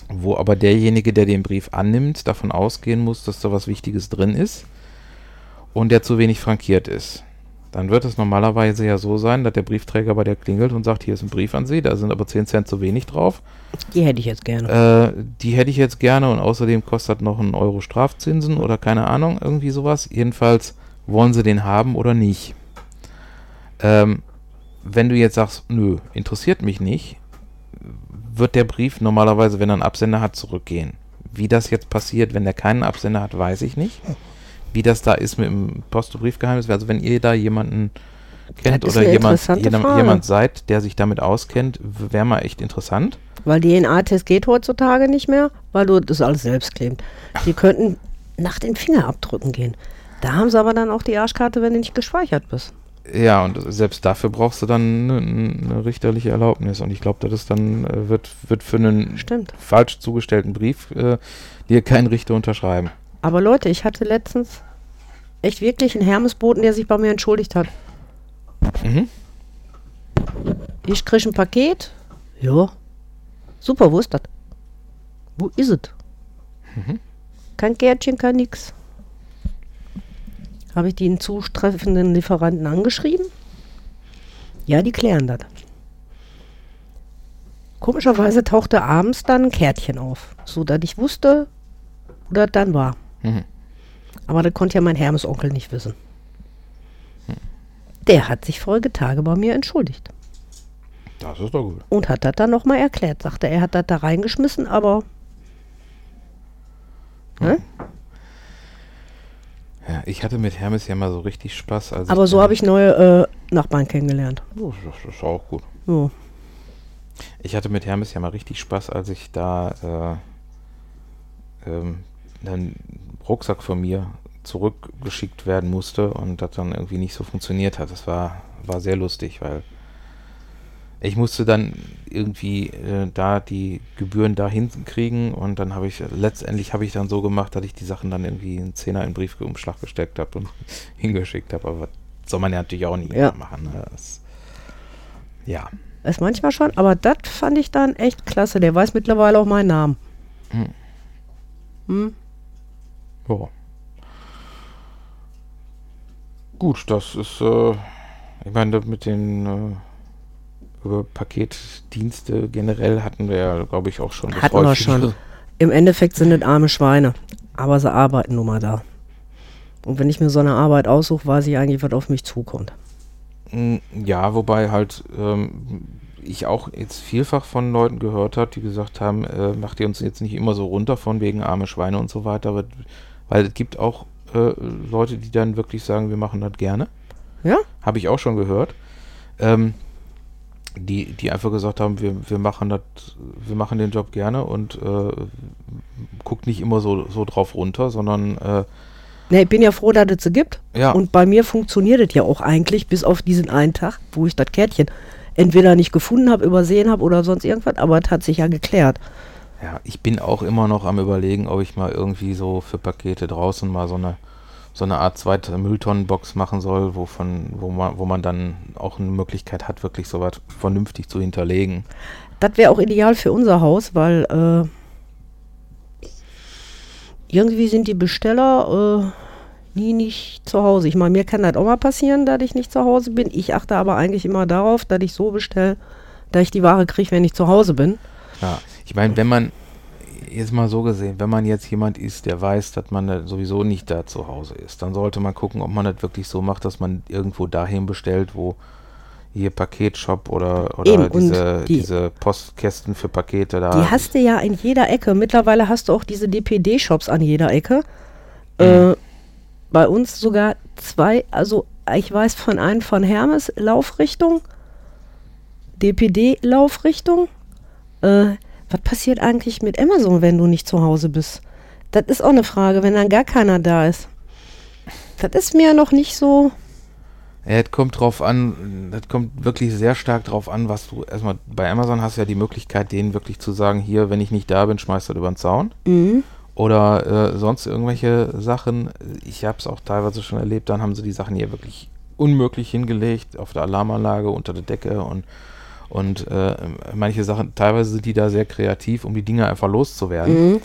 wo aber derjenige, der den Brief annimmt, davon ausgehen muss, dass da was Wichtiges drin ist und der zu wenig frankiert ist. Dann wird es normalerweise ja so sein, dass der Briefträger bei der klingelt und sagt, hier ist ein Brief an Sie, da sind aber 10 Cent zu wenig drauf. Die hätte ich jetzt gerne. Äh, die hätte ich jetzt gerne und außerdem kostet noch ein Euro Strafzinsen oder keine Ahnung, irgendwie sowas. Jedenfalls wollen sie den haben oder nicht. Ähm, wenn du jetzt sagst, nö, interessiert mich nicht, wird der Brief normalerweise, wenn er einen Absender hat, zurückgehen. Wie das jetzt passiert, wenn er keinen Absender hat, weiß ich nicht. Wie das da ist mit dem Post- und Briefgeheimnis, also wenn ihr da jemanden kennt oder jemand, jemand, jemand seid, der sich damit auskennt, wäre mal echt interessant. Weil DNA-Test geht heutzutage nicht mehr, weil du das alles selbst klebst. Die könnten nach den Fingerabdrücken gehen. Da haben sie aber dann auch die Arschkarte, wenn du nicht gespeichert bist. Ja, und selbst dafür brauchst du dann eine, eine richterliche Erlaubnis. Und ich glaube, das ist dann, äh, wird, wird für einen Stimmt. falsch zugestellten Brief äh, dir kein Richter unterschreiben. Aber Leute, ich hatte letztens echt wirklich einen Hermesboten, der sich bei mir entschuldigt hat. Mhm. Ich krieg ein Paket. Ja. Super, wo ist das? Wo ist es? Mhm. Kein Kärtchen, kein nix. Habe ich den zutreffenden Lieferanten angeschrieben? Ja, die klären das. Komischerweise tauchte abends dann ein Kärtchen auf, so dass ich wusste, wo das dann war. Mhm. Aber das konnte ja mein Hermesonkel nicht wissen. Der hat sich Folgetage bei mir entschuldigt Das ist doch gut. und hat das dann nochmal erklärt. Sagte, er hat das da reingeschmissen, aber ne? Ja, ich hatte mit Hermes ja mal so richtig Spaß. Aber so dann- habe ich neue äh, Nachbarn kennengelernt. Oh, das, ist auch gut. So. Ich hatte mit Hermes ja mal richtig Spaß, als ich da äh, ähm, einen Rucksack von mir zurückgeschickt werden musste und das dann irgendwie nicht so funktioniert hat. Das war, war sehr lustig, weil ich musste dann irgendwie äh, da die Gebühren da hinkriegen und dann habe ich, letztendlich habe ich dann so gemacht, dass ich die Sachen dann irgendwie einen Zehner in Briefumschlag gesteckt habe und hingeschickt habe. Aber soll man ja natürlich auch nicht Ja. machen. Ne? Das, ja. Ist manchmal schon, aber das fand ich dann echt klasse. Der weiß mittlerweile auch meinen Namen. Hm. Hm? Ja. Gut, das ist, äh, ich meine, mit den äh, über Paketdienste generell hatten wir ja, glaube ich, auch schon. Hatten wir schon. Im Endeffekt sind es arme Schweine. Aber sie arbeiten nun mal da. Und wenn ich mir so eine Arbeit aussuche, weiß ich eigentlich, was auf mich zukommt. Mm, Ja, wobei halt ähm, ich auch jetzt vielfach von Leuten gehört habe, die gesagt haben, äh, macht ihr uns jetzt nicht immer so runter von wegen arme Schweine und so weiter, aber, weil es gibt auch äh, Leute, die dann wirklich sagen, wir machen das gerne. Ja? Habe ich auch schon gehört. Ähm, die, die einfach gesagt haben, wir, wir machen das, wir machen den Job gerne und äh, guckt nicht immer so, so drauf runter, sondern äh, Ne, ich bin ja froh, dass es sie gibt. ja, Und bei mir funktioniert es ja auch eigentlich, bis auf diesen einen Tag, wo ich das Kärtchen entweder nicht gefunden habe, übersehen habe oder sonst irgendwas, aber es hat sich ja geklärt. Ja, ich bin auch immer noch am überlegen, ob ich mal irgendwie so für Pakete draußen mal so eine so eine Art zweite Mülltonnenbox machen soll, wovon, wo man, wo man dann auch eine Möglichkeit hat, wirklich sowas vernünftig zu hinterlegen. Das wäre auch ideal für unser Haus, weil äh, irgendwie sind die Besteller, äh, nie nicht zu Hause. Ich meine, mir kann das auch mal passieren, dass ich nicht zu Hause bin. Ich achte aber eigentlich immer darauf, dass ich so bestelle, dass ich die Ware kriege, wenn ich zu Hause bin. Ja, ich meine, wenn man, jetzt mal so gesehen, wenn man jetzt jemand ist, der weiß, dass man sowieso nicht da zu Hause ist, dann sollte man gucken, ob man das wirklich so macht, dass man irgendwo dahin bestellt, wo hier Paketshop oder, oder Eben, diese, die- diese Postkästen für Pakete da. Die hast du ja in jeder Ecke. Mittlerweile hast du auch diese DPD-Shops an jeder Ecke. Äh, bei uns sogar zwei, also ich weiß von einem von Hermes Laufrichtung, DPD Laufrichtung. Äh, was passiert eigentlich mit Amazon, wenn du nicht zu Hause bist? Das ist auch eine Frage, wenn dann gar keiner da ist. Das ist mir noch nicht so. Ja, es kommt drauf an, das kommt wirklich sehr stark drauf an, was du erstmal bei Amazon hast ja die Möglichkeit, denen wirklich zu sagen, hier, wenn ich nicht da bin, schmeißt das über den Zaun. Mhm. Oder äh, sonst irgendwelche Sachen. Ich habe es auch teilweise schon erlebt, dann haben sie die Sachen hier wirklich unmöglich hingelegt, auf der Alarmanlage, unter der Decke und, und äh, manche Sachen, teilweise sind die da sehr kreativ, um die Dinge einfach loszuwerden. Mhm.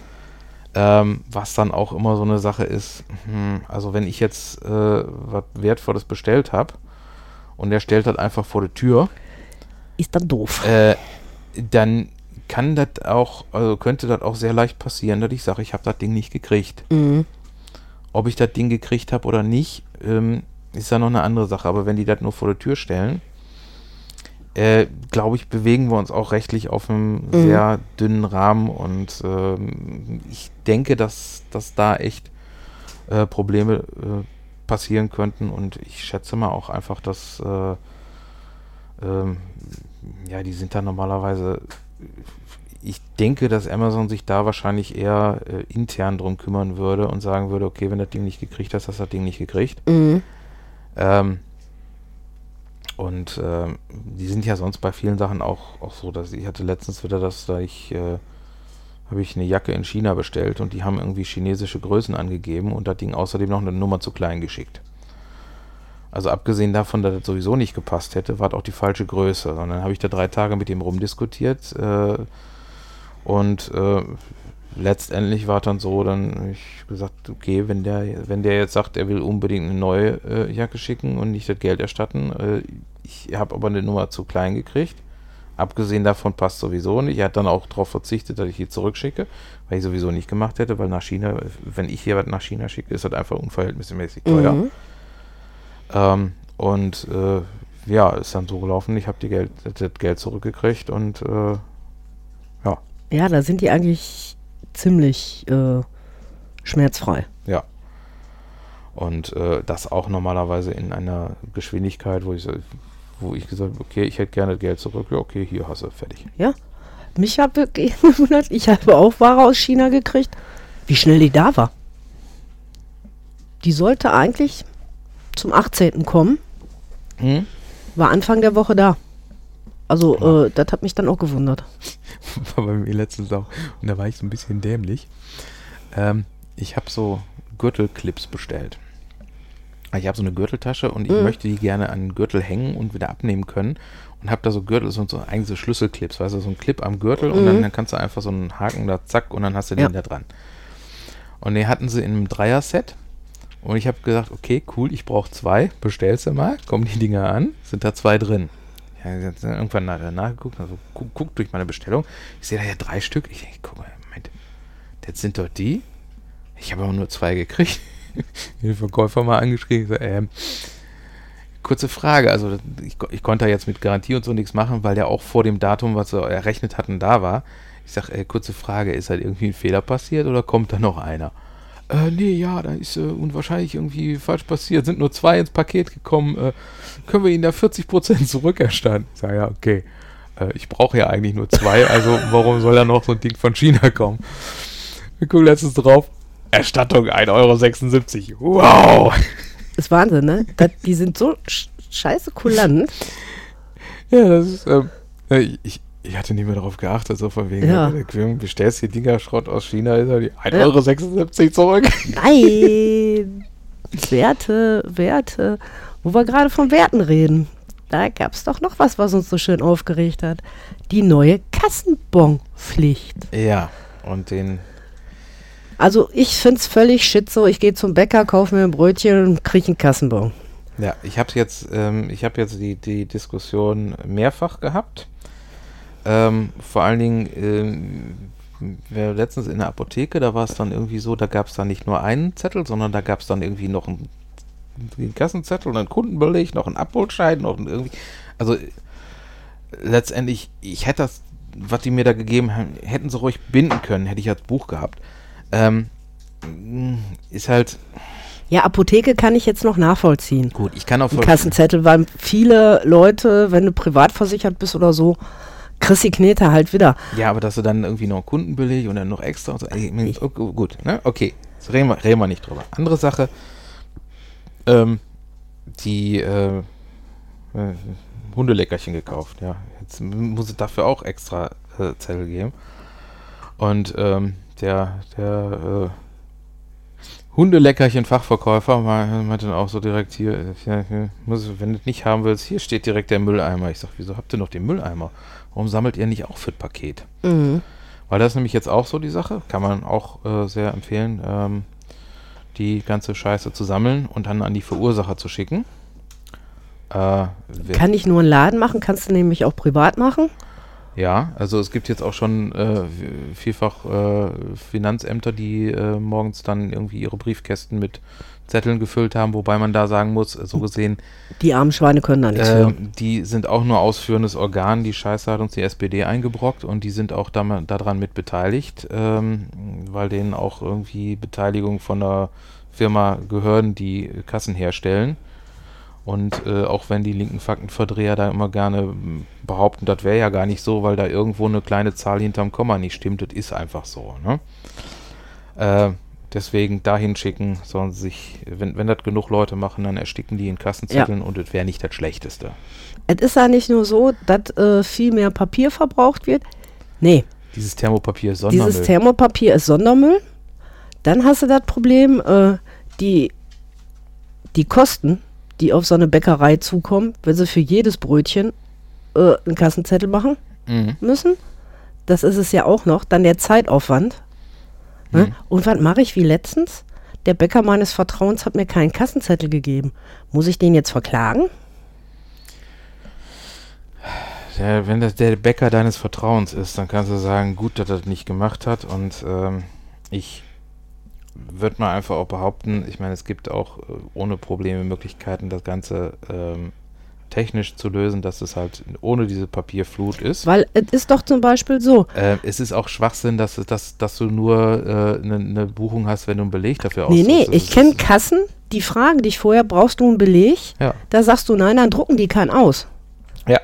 Ähm, was dann auch immer so eine Sache ist, hm, also wenn ich jetzt äh, was Wertvolles bestellt habe und der stellt das einfach vor die Tür, Ist dann doof. äh, dann kann das auch, also könnte das auch sehr leicht passieren, dass ich sage, ich habe das Ding nicht gekriegt. Mhm. Ob ich das Ding gekriegt habe oder nicht, ähm, ist ja noch eine andere Sache. Aber wenn die das nur vor der Tür stellen, äh, glaube ich, bewegen wir uns auch rechtlich auf einem Mhm. sehr dünnen Rahmen und ähm, ich denke, dass, dass da echt äh, Probleme äh, passieren könnten und ich schätze mal auch einfach, dass äh, ähm, ja, die sind da normalerweise ich denke, dass Amazon sich da wahrscheinlich eher äh, intern drum kümmern würde und sagen würde, okay, wenn das Ding nicht gekriegt hast, hast du das Ding nicht gekriegt. Mhm. Ähm, und ähm, die sind ja sonst bei vielen Sachen auch, auch so, dass ich hatte letztens wieder das, da ich äh, habe ich eine Jacke in China bestellt und die haben irgendwie chinesische Größen angegeben und das Ding außerdem noch eine Nummer zu klein geschickt. Also abgesehen davon, dass das sowieso nicht gepasst hätte, war es auch die falsche Größe. Und dann habe ich da drei Tage mit ihm rumdiskutiert äh, und äh, letztendlich war es dann so, dann hab ich gesagt, okay, wenn der, wenn der jetzt sagt, er will unbedingt eine neue äh, Jacke schicken und nicht das Geld erstatten, äh, ich habe aber eine Nummer zu klein gekriegt. Abgesehen davon passt sowieso nicht. Er hat dann auch darauf verzichtet, dass ich die zurückschicke, weil ich sowieso nicht gemacht hätte, weil nach China, wenn ich hier was nach China schicke, ist das einfach unverhältnismäßig teuer. Mhm. Ähm, und äh, ja, ist dann so gelaufen. Ich habe die Geld, das Geld zurückgekriegt und äh, Ja, da sind die eigentlich ziemlich äh, schmerzfrei. ja. Und äh, das auch normalerweise in einer Geschwindigkeit, wo ich, wo ich gesagt habe, okay, ich hätte gerne Geld zurück. Ja, okay, hier hast du, fertig. Mich hat wirklich gewundert, ich habe auch Ware aus China gekriegt, wie schnell die da war. Die sollte eigentlich zum 18. kommen, Hm? war Anfang der Woche da. Also, äh, das hat mich dann auch gewundert. war bei mir letztens auch. Und da war ich so ein bisschen dämlich. Ähm, ich habe so Gürtelclips bestellt. Ich habe so eine Gürteltasche und ich Mhm. möchte die gerne an den Gürtel hängen und wieder abnehmen können. Und habe da so Gürtel, so, so eigentlich so Schlüsselclips, weißt du, so ein Clip am Gürtel und dann, Mhm. dann kannst du einfach so einen Haken da, zack, und dann hast du Ja. den da dran. Und den hatten sie in einem Dreier-Set. Und ich habe gesagt, okay, cool, ich brauche zwei, bestellst du mal, kommen die Dinger an, sind da zwei drin. Ja, irgendwann nach, nachgeguckt, also guck, guck durch meine Bestellung. Ich sehe da ja drei Stück. Ich denke, guck mal, Moment, das sind doch die. Ich habe aber nur zwei gekriegt. Den Verkäufer mal angeschrieben. So, ähm, kurze Frage, also ich, ich konnte da jetzt mit Garantie und so nichts machen, weil der auch vor dem Datum, was sie errechnet hatten, da war. Ich sage, äh, kurze Frage, ist halt irgendwie ein Fehler passiert oder kommt da noch einer? Äh, nee, ja, da ist äh, unwahrscheinlich irgendwie falsch passiert. Sind nur zwei ins Paket gekommen. Äh, können wir Ihnen da 40% zurückerstatten? Ich sage, ja, okay. Äh, ich brauche ja eigentlich nur zwei, also warum soll da noch so ein Ding von China kommen? Wir gucken letztens drauf. Erstattung 1,76 Euro. Wow! Ist Wahnsinn, ne? Das, die sind so sch scheiße kulant. Ja, das ist, ähm, äh, ich, ich hatte nicht mehr darauf geachtet, so von wegen, Ja. du bestellst hier Dinger Schrott aus China, ist die Ja. 1,76 Euro zurück. Nein! Werte, Werte. Wo wir gerade von Werten reden. Da gab es doch noch was, was uns so schön aufgeregt hat. Die neue Kassenbonpflicht. Ja, und den Also ich finde es völlig shit so. Ich gehe zum Bäcker, kaufe mir ein Brötchen und kriege einen Kassenbon. Ja, ich habe jetzt, ähm, ich habe jetzt die, die Diskussion mehrfach gehabt. Ähm, vor allen Dingen, ähm, wir letztens in der Apotheke, da war es dann irgendwie so, da gab es dann nicht nur einen Zettel, sondern da gab es dann irgendwie noch einen, einen Kassenzettel und einen Kundenbeleg, noch einen Abholschein, noch einen irgendwie. Also letztendlich, ich hätte das, was die mir da gegeben haben, hätten sie ruhig binden können, hätte ich als Buch gehabt. Ähm, ist halt. Ja, Apotheke kann ich jetzt noch nachvollziehen. Gut, ich kann auch Kassenzettel, weil viele Leute, wenn du privat versichert bist oder so, kriegst die Knete halt wieder. Ja, aber dass du dann irgendwie noch Kundenbeleg und dann noch extra und so. Ey, oh, gut, ne? Okay, jetzt reden wir, reden wir nicht drüber. Andere Sache, ähm, die äh, äh, Hundeleckerchen gekauft, ja. Jetzt muss es dafür auch extra äh, Zettel geben. Und ähm, der, der äh, Hundeleckerchen-Fachverkäufer meinte dann auch so direkt hier, ja, hier muss, wenn du es nicht haben willst, hier steht direkt der Mülleimer. Ich sag, wieso habt ihr noch den Mülleimer? Warum sammelt ihr nicht auch für das Paket? Mhm. Weil das ist nämlich jetzt auch so die Sache, kann man auch äh, sehr empfehlen, ähm, die ganze Scheiße zu sammeln und dann an die Verursacher zu schicken. Äh, kann ich nur einen Laden machen, kannst du nämlich auch privat machen. Ja, also es gibt jetzt auch schon äh, vielfach äh, Finanzämter, die äh, morgens dann irgendwie ihre Briefkästen mit Zetteln gefüllt haben, wobei man da sagen muss, so gesehen. Die armen Schweine können da nichts äh, für. Die sind auch nur ausführendes Organ. Die Scheiße hat uns die SPD eingebrockt und die sind auch da, daran mit beteiligt, ähm, weil denen auch irgendwie Beteiligung von der Firma gehören, die Kassen herstellen. Und äh, auch wenn die linken Faktenverdreher da immer gerne hm, behaupten, das wäre ja gar nicht so, weil da irgendwo eine kleine Zahl hinterm Komma nicht stimmt, das ist einfach so. Ne? Äh, deswegen dahin schicken, sollen sich, wenn, wenn das genug Leute machen, dann ersticken die in Kassenzetteln ja. und es wäre nicht das Schlechteste. Es ist ja nicht nur so, dass äh, viel mehr Papier verbraucht wird. Nee. Dieses Thermopapier ist Sondermüll. Dieses Thermopapier ist Sondermüll. Dann hast du das Problem, äh, die, die Kosten die auf so eine Bäckerei zukommen, wenn sie für jedes Brötchen äh, einen Kassenzettel machen mhm. müssen. Das ist es ja auch noch. Dann der Zeitaufwand. Mhm. Und was mache ich wie letztens? Der Bäcker meines Vertrauens hat mir keinen Kassenzettel gegeben. Muss ich den jetzt verklagen? Ja, wenn das der Bäcker deines Vertrauens ist, dann kannst du sagen, gut, dass er das nicht gemacht hat und ähm, ich würde man einfach auch behaupten, ich meine, es gibt auch äh, ohne Probleme Möglichkeiten, das Ganze ähm, technisch zu lösen, dass es halt ohne diese Papierflut ist. Weil es ist doch zum Beispiel so. Äh, es ist auch Schwachsinn, dass, dass, dass du nur eine äh, ne, ne Buchung hast, wenn du einen Beleg dafür nee, Nee, nee, ich kenne Kassen, die fragen dich vorher, brauchst du einen Beleg? Ja. Da sagst du, nein, dann drucken die keinen aus. Ja.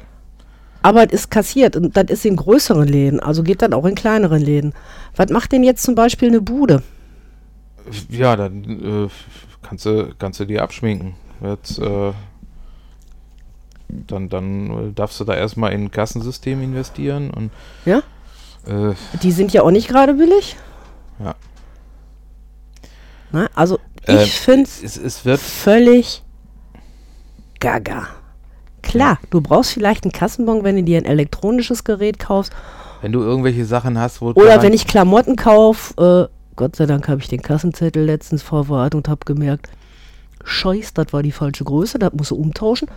Aber es ist kassiert und das ist in größeren Läden, also geht dann auch in kleineren Läden. Was macht denn jetzt zum Beispiel eine Bude? Ja, dann äh, kannst, du, kannst du die abschminken. Jetzt, äh, dann, dann darfst du da erstmal in ein Kassensystem investieren und ja. Äh, die sind ja auch nicht gerade billig. Ja. Na, also ich äh, finde es, es wird völlig gaga. Klar, du brauchst vielleicht einen Kassenbon, wenn du dir ein elektronisches Gerät kaufst. Wenn du irgendwelche Sachen hast, wo Oder wenn ich Klamotten kaufe, äh, Gott sei Dank habe ich den Kassenzettel letztens vorwart und habe gemerkt, Scheiß, das war die falsche Größe, das muss du umtauschen.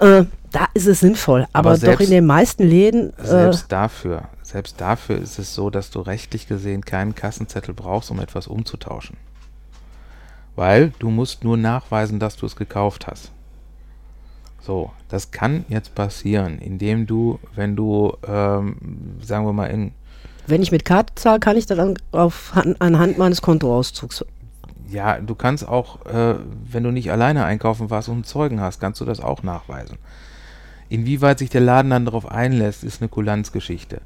Äh, da ist es sinnvoll, aber, aber doch in den meisten Läden. Äh, selbst dafür, selbst dafür ist es so, dass du rechtlich gesehen keinen Kassenzettel brauchst, um etwas umzutauschen. Weil du musst nur nachweisen, dass du es gekauft hast. So, das kann jetzt passieren, indem du, wenn du, ähm, sagen wir mal, in wenn ich mit Karte zahle, kann ich dann auf, anhand meines Kontoauszugs. Ja, du kannst auch, äh, wenn du nicht alleine einkaufen warst und einen Zeugen hast, kannst du das auch nachweisen. Inwieweit sich der Laden dann darauf einlässt, ist eine Kulanzgeschichte.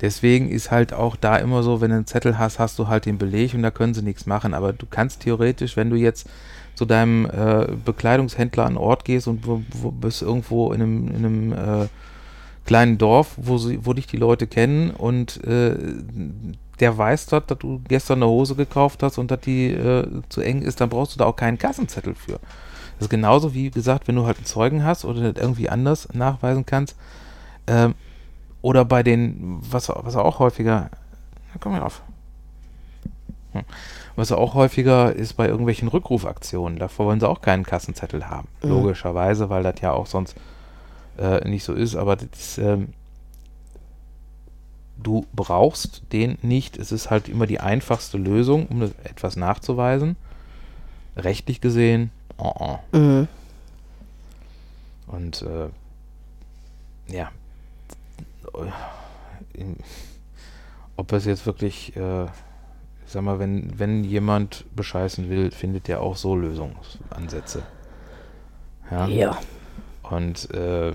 Deswegen ist halt auch da immer so, wenn du einen Zettel hast, hast du halt den Beleg und da können sie nichts machen. Aber du kannst theoretisch, wenn du jetzt zu deinem äh, Bekleidungshändler an Ort gehst und wo, wo bist irgendwo in einem, in einem äh, kleinen Dorf, wo, sie, wo dich die Leute kennen und äh, der weiß dort, dass du gestern eine Hose gekauft hast und dass die äh, zu eng ist, dann brauchst du da auch keinen Kassenzettel für. Das ist genauso wie gesagt, wenn du halt einen Zeugen hast oder das irgendwie anders nachweisen kannst. Ähm, oder bei den, was, was auch häufiger, komm mal auf. Hm. Was auch häufiger ist bei irgendwelchen Rückrufaktionen. Davor wollen sie auch keinen Kassenzettel haben. Mhm. Logischerweise, weil das ja auch sonst äh, nicht so ist. Aber das ist, ähm, du brauchst den nicht. Es ist halt immer die einfachste Lösung, um etwas nachzuweisen. Rechtlich gesehen, oh, oh. Mhm. Und äh, ja, in, ob es jetzt wirklich, äh, ich sag mal, wenn, wenn jemand bescheißen will, findet der auch so Lösungsansätze. Ja. Ja. Und äh,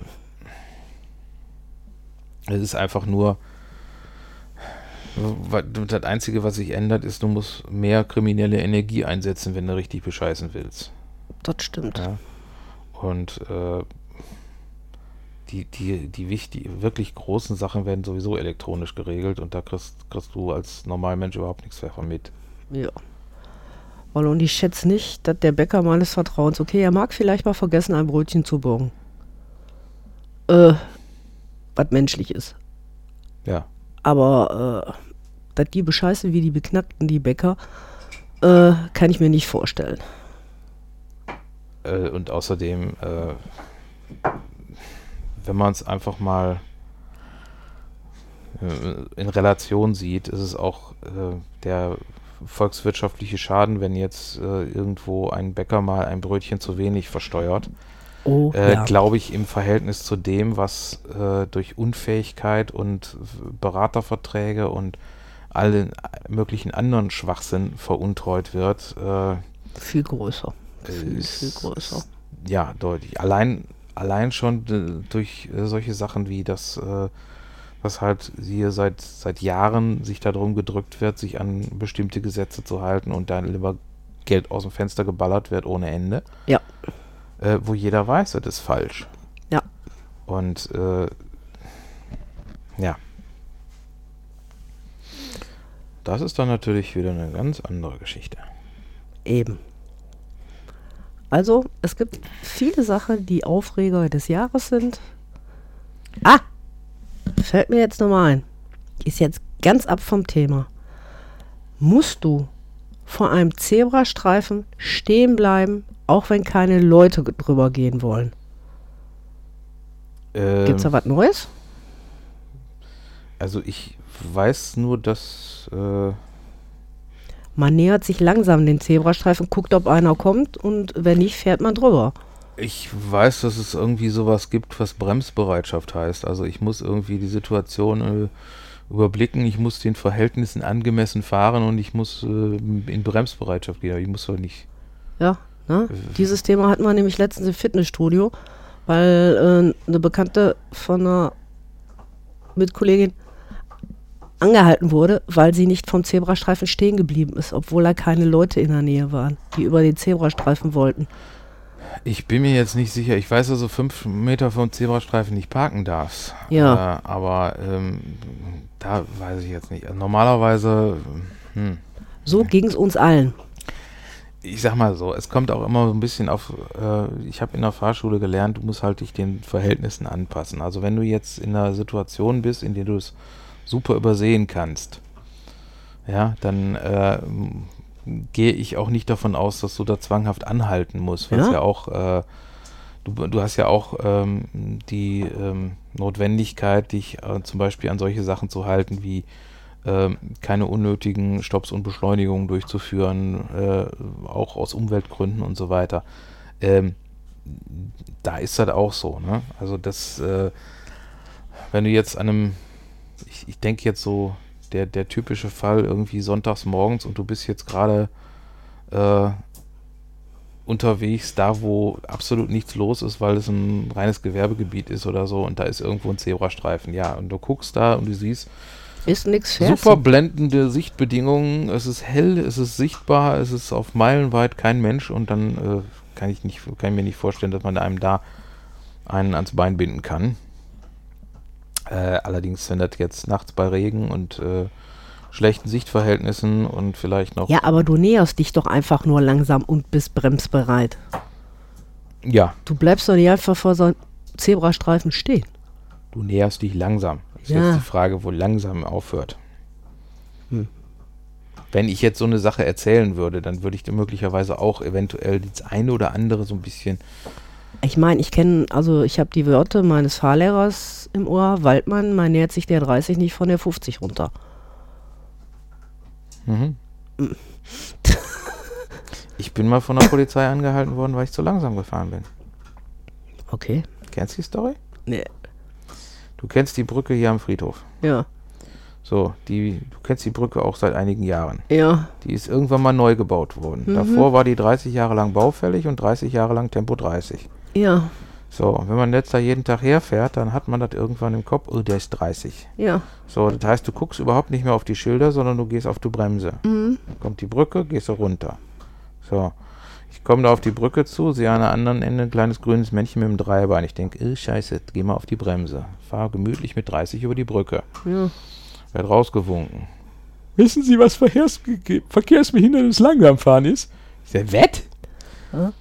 es ist einfach nur, das Einzige, was sich ändert, ist, du musst mehr kriminelle Energie einsetzen, wenn du richtig bescheißen willst. Das stimmt. Ja. Und äh, die, die, die wichtig, wirklich großen Sachen werden sowieso elektronisch geregelt und da kriegst, kriegst du als Normalmensch überhaupt nichts davon mit. Ja. Weil und ich schätze nicht, dass der Bäcker meines Vertrauens, okay, er mag vielleicht mal vergessen, ein Brötchen zu borgen. Äh, was menschlich ist. Ja. Aber, äh, dass die bescheißen wie die Beknackten, die Bäcker, äh, kann ich mir nicht vorstellen. Äh, und außerdem, äh, wenn man es einfach mal äh, in Relation sieht, ist es auch äh, der volkswirtschaftliche Schaden, wenn jetzt äh, irgendwo ein Bäcker mal ein Brötchen zu wenig versteuert. Oh, äh, ja. glaube ich, im Verhältnis zu dem, was äh, durch Unfähigkeit und Beraterverträge und allen möglichen anderen Schwachsinn veruntreut wird, äh, Viel größer. Viel, ist- viel größer. ja, deutlich. Allein, allein schon äh, durch äh, solche Sachen wie das, äh, was halt hier seit, seit Jahren sich darum gedrückt wird, sich an bestimmte Gesetze zu halten und dann lieber Geld aus dem Fenster geballert wird ohne Ende. Ja. Äh, wo jeder weiß, das ist falsch. Ja. Und äh, ja. Das ist dann natürlich wieder eine ganz andere Geschichte. Eben. Also, es gibt viele Sachen, die Aufreger des Jahres sind. Ah! Fällt mir jetzt nochmal ein. Ist jetzt ganz ab vom Thema. Musst du vor einem Zebrastreifen stehen bleiben, auch wenn keine Leute drüber gehen wollen? Ähm, Gibt's da was Neues? Also ich weiß nur, dass äh, Man nähert sich langsam den Zebrastreifen, guckt, ob einer kommt und wenn nicht, fährt man drüber. ich weiß, dass es irgendwie sowas gibt, was Bremsbereitschaft heißt. Also ich muss irgendwie die Situation äh, überblicken, ich muss den Verhältnissen angemessen fahren und ich muss äh, in Bremsbereitschaft gehen. Aber Ich muss doch nicht. Ja, ne? Dieses Thema hatten wir nämlich letztens im Fitnessstudio, weil äh, eine Bekannte von einer Mitkollegin angehalten wurde, weil sie nicht vom Zebrastreifen stehen geblieben ist, obwohl da keine Leute in der Nähe waren, die über den Zebrastreifen wollten. Ich bin mir jetzt nicht sicher. Ich weiß, dass du fünf Meter vom Zebrastreifen nicht parken darfst. Ja. Äh, aber ähm, da weiß ich jetzt nicht. Also normalerweise, hm, So ging es uns allen. ich sag mal so, es kommt auch immer so ein bisschen auf, äh, ich habe in der Fahrschule gelernt, du musst halt dich den Verhältnissen anpassen. Also wenn du jetzt in einer Situation bist, in der du es super übersehen kannst, ja, dann äh, gehe ich auch nicht davon aus, dass du da zwanghaft anhalten musst, es Ja. ja auch, äh, du, du hast ja auch ähm, die ähm, Notwendigkeit, dich äh, zum Beispiel an solche Sachen zu halten wie ähm, keine unnötigen Stopps und Beschleunigungen durchzuführen, äh, auch aus Umweltgründen und so weiter. Ähm, da ist das auch so. Ne? Also das, äh, wenn du jetzt an einem, ich, ich denke jetzt so, der, der typische Fall irgendwie sonntags morgens und du bist jetzt gerade äh, unterwegs, da wo absolut nichts los ist, weil es ein reines Gewerbegebiet ist oder so und da ist irgendwo ein Zebrastreifen. Ja, und du guckst da und du siehst, Ist fährst Super blendende Sichtbedingungen. Es ist hell, es ist sichtbar, es ist auf meilenweit kein Mensch und dann äh, kann ich nicht, kann ich mir nicht vorstellen, dass man einem da einen ans Bein binden kann. Äh, allerdings, wenn das jetzt nachts bei Regen und äh, schlechten Sichtverhältnissen und vielleicht noch Ja, aber du näherst dich doch einfach nur langsam und bist bremsbereit. ja, Du bleibst doch nicht einfach vor so einem Zebrastreifen stehen. du näherst dich langsam. Ist Ja. jetzt die Frage, wo langsam aufhört. wenn ich jetzt so eine Sache erzählen würde, dann würde ich dir möglicherweise auch eventuell das eine oder andere so ein bisschen. Ich meine, ich kenne, also ich habe die Wörter meines Fahrlehrers im Ohr, Waldmann, man nähert sich der 30 nicht von der 50 runter. Mhm. ich bin mal von der Polizei angehalten worden, weil ich zu langsam gefahren bin. Okay. Kennst du die Story? Nee. Du kennst die Brücke hier am Friedhof. Ja. So, die, du kennst die Brücke auch seit einigen Jahren. Ja. Die ist irgendwann mal neu gebaut worden. Mhm. Davor war die 30 Jahre lang baufällig und 30 Jahre lang Tempo 30. Ja. So, wenn man jetzt da jeden Tag herfährt, dann hat man das irgendwann im Kopf, oh, der ist 30. Ja. So, das heißt, du guckst überhaupt nicht mehr auf die Schilder, sondern du gehst auf die Bremse. Mhm. Dann kommt die Brücke, gehst du runter. So, ich komme da auf die Brücke zu, sehe an der anderen Ende ein kleines grünes Männchen mit einem Dreibein. Ich denke, äh, scheiße, geh mal auf die Bremse. Fahr gemütlich mit 30 über die Brücke. Ja. Werd rausgewunken. Wissen Sie, was Verkehrs Verkehrsbehindertes Langsamfahren ist? Ich sag, wett? Ja,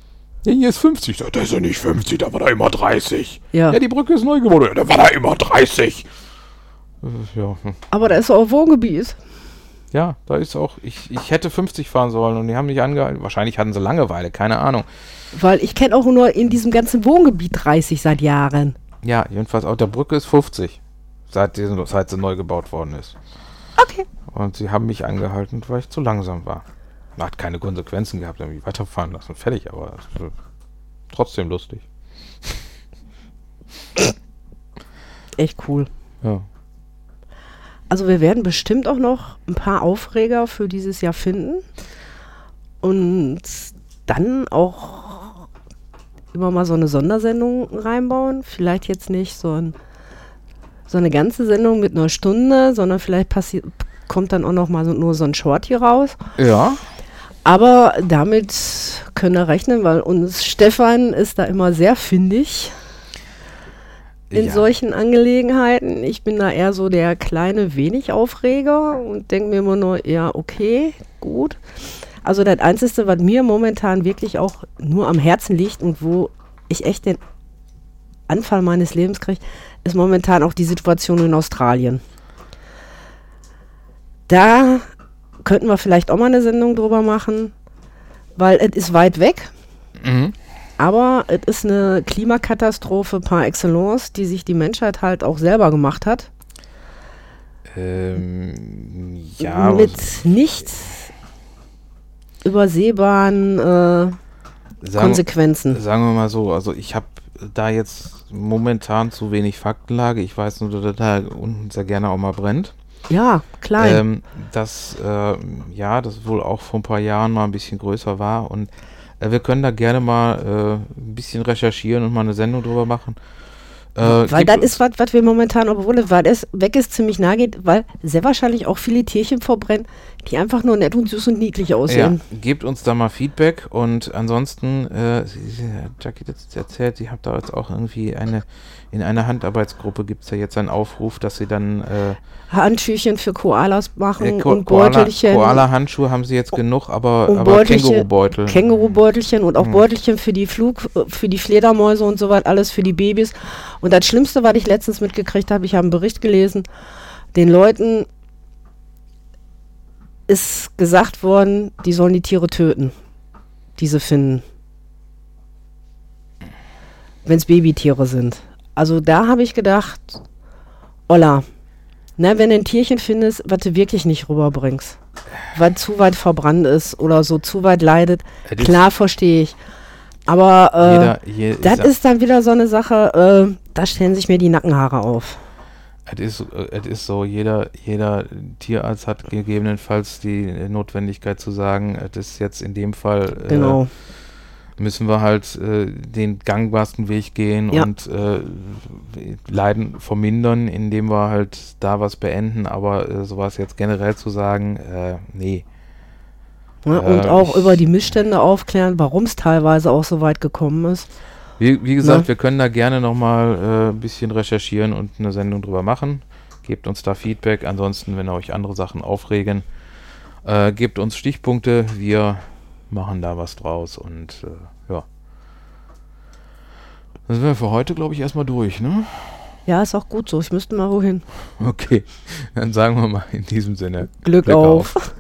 hier ist 50. Da ist ja nicht 50, da war da immer 30. Ja. Ja, die Brücke ist neu geworden. Ja, da war da immer 30. Äh, Ja, hm. Aber da ist auch Wohngebiet. ja, da ist auch, ich, ich hätte 50 fahren sollen und die haben mich angehalten. Wahrscheinlich hatten sie Langeweile, keine Ahnung. Weil ich kenne auch nur in diesem ganzen Wohngebiet 30 seit Jahren. Ja, jedenfalls auf der Brücke ist 50, seit, seit sie neu gebaut worden ist. Okay. Und sie haben mich angehalten, weil ich zu langsam war. Hat keine Konsequenzen gehabt, mich weiterfahren lassen. Fertig, aber trotzdem lustig. Echt cool. Ja. Also wir werden bestimmt auch noch ein paar Aufreger für dieses Jahr finden. Und dann auch immer mal so eine Sondersendung reinbauen. Vielleicht jetzt nicht so, ein, so eine ganze Sendung mit einer Stunde, sondern vielleicht kommt dann auch noch mal so, nur so ein Short hier raus. Ja. Aber damit können wir rechnen, weil uns Stefan ist da immer sehr findig in ja. solchen Angelegenheiten. Ich bin da eher so der kleine wenig Aufreger und denke mir immer nur, ja, okay, gut. Also das Einzige, was mir momentan wirklich auch nur am Herzen liegt und wo ich echt den Anfall meines Lebens kriege, ist momentan auch die Situation in Australien. Da könnten wir vielleicht auch mal eine Sendung drüber machen, weil es ist weit weg. Mhm. Aber es ist eine Klimakatastrophe par excellence, die sich die Menschheit halt auch selber gemacht hat. Ähm, ja. mit nicht übersehbaren äh, sagen, Konsequenzen. sagen wir mal so, also ich habe da jetzt momentan zu wenig Faktenlage. Ich weiß nur, dass da unten sehr gerne auch mal brennt. Ja, klein. Ähm, dass, äh, ja, das wohl auch vor ein paar Jahren mal ein bisschen größer war. Und äh, wir können da gerne mal äh, ein bisschen recherchieren und mal eine Sendung drüber machen. Äh, weil das ist was, was wir momentan, obwohl es weg ist, ziemlich nahe geht, weil sehr wahrscheinlich auch viele Tierchen verbrennen, die einfach nur nett und süß und niedlich ja, aussehen. gebt uns da mal Feedback und ansonsten, äh, sie, sie, Jackie hat jetzt erzählt, sie hat da jetzt auch irgendwie eine, in einer Handarbeitsgruppe gibt es ja jetzt einen Aufruf, dass sie dann äh, Handschüchen für Koalas machen äh, Ko und Beutelchen. Koala-Handschuhe haben sie jetzt genug, aber, aber Kängurubeutel. Kängurubeutelchen und auch Hm. Beutelchen für die Flug, für die Fledermäuse und so was, alles für die Babys. Und das Schlimmste, was ich letztens mitgekriegt habe, ich habe einen Bericht gelesen, den Leuten ist gesagt worden, die sollen die Tiere töten, die sie finden. Wenn es Babytiere sind. Also da habe ich gedacht, Olla, ne, wenn du ein Tierchen findest, was du wirklich nicht rüberbringst, was zu weit verbrannt ist oder so zu weit leidet, ist klar verstehe ich. Aber äh, Jeder, je, das ist dann wieder so eine Sache, äh, da stellen sich mir die Nackenhaare auf. Es ist, äh, es ist so, jeder, jeder Tierarzt hat gegebenenfalls die Notwendigkeit zu sagen, es ist jetzt in dem Fall, äh, Genau. müssen wir halt äh, den gangbarsten Weg gehen Ja. und äh, Leiden vermindern, indem wir halt da was beenden, aber äh, sowas jetzt generell zu sagen, äh, nee. Ne? Äh, und auch ich- über die Missstände aufklären, warum es teilweise auch so weit gekommen ist. Wie, wie gesagt, Ne? wir können da gerne nochmal äh, ein bisschen recherchieren und eine Sendung drüber machen. Gebt uns da Feedback. Ansonsten, wenn euch andere Sachen aufregen, äh, gebt uns Stichpunkte. Wir machen da was draus und äh, ja. Dann sind wir für heute, glaube ich, erstmal durch, ne? Ja, ist auch gut so. Ich müsste mal wohin. Okay, dann sagen wir mal in diesem Sinne Glück, Glück auf. auf.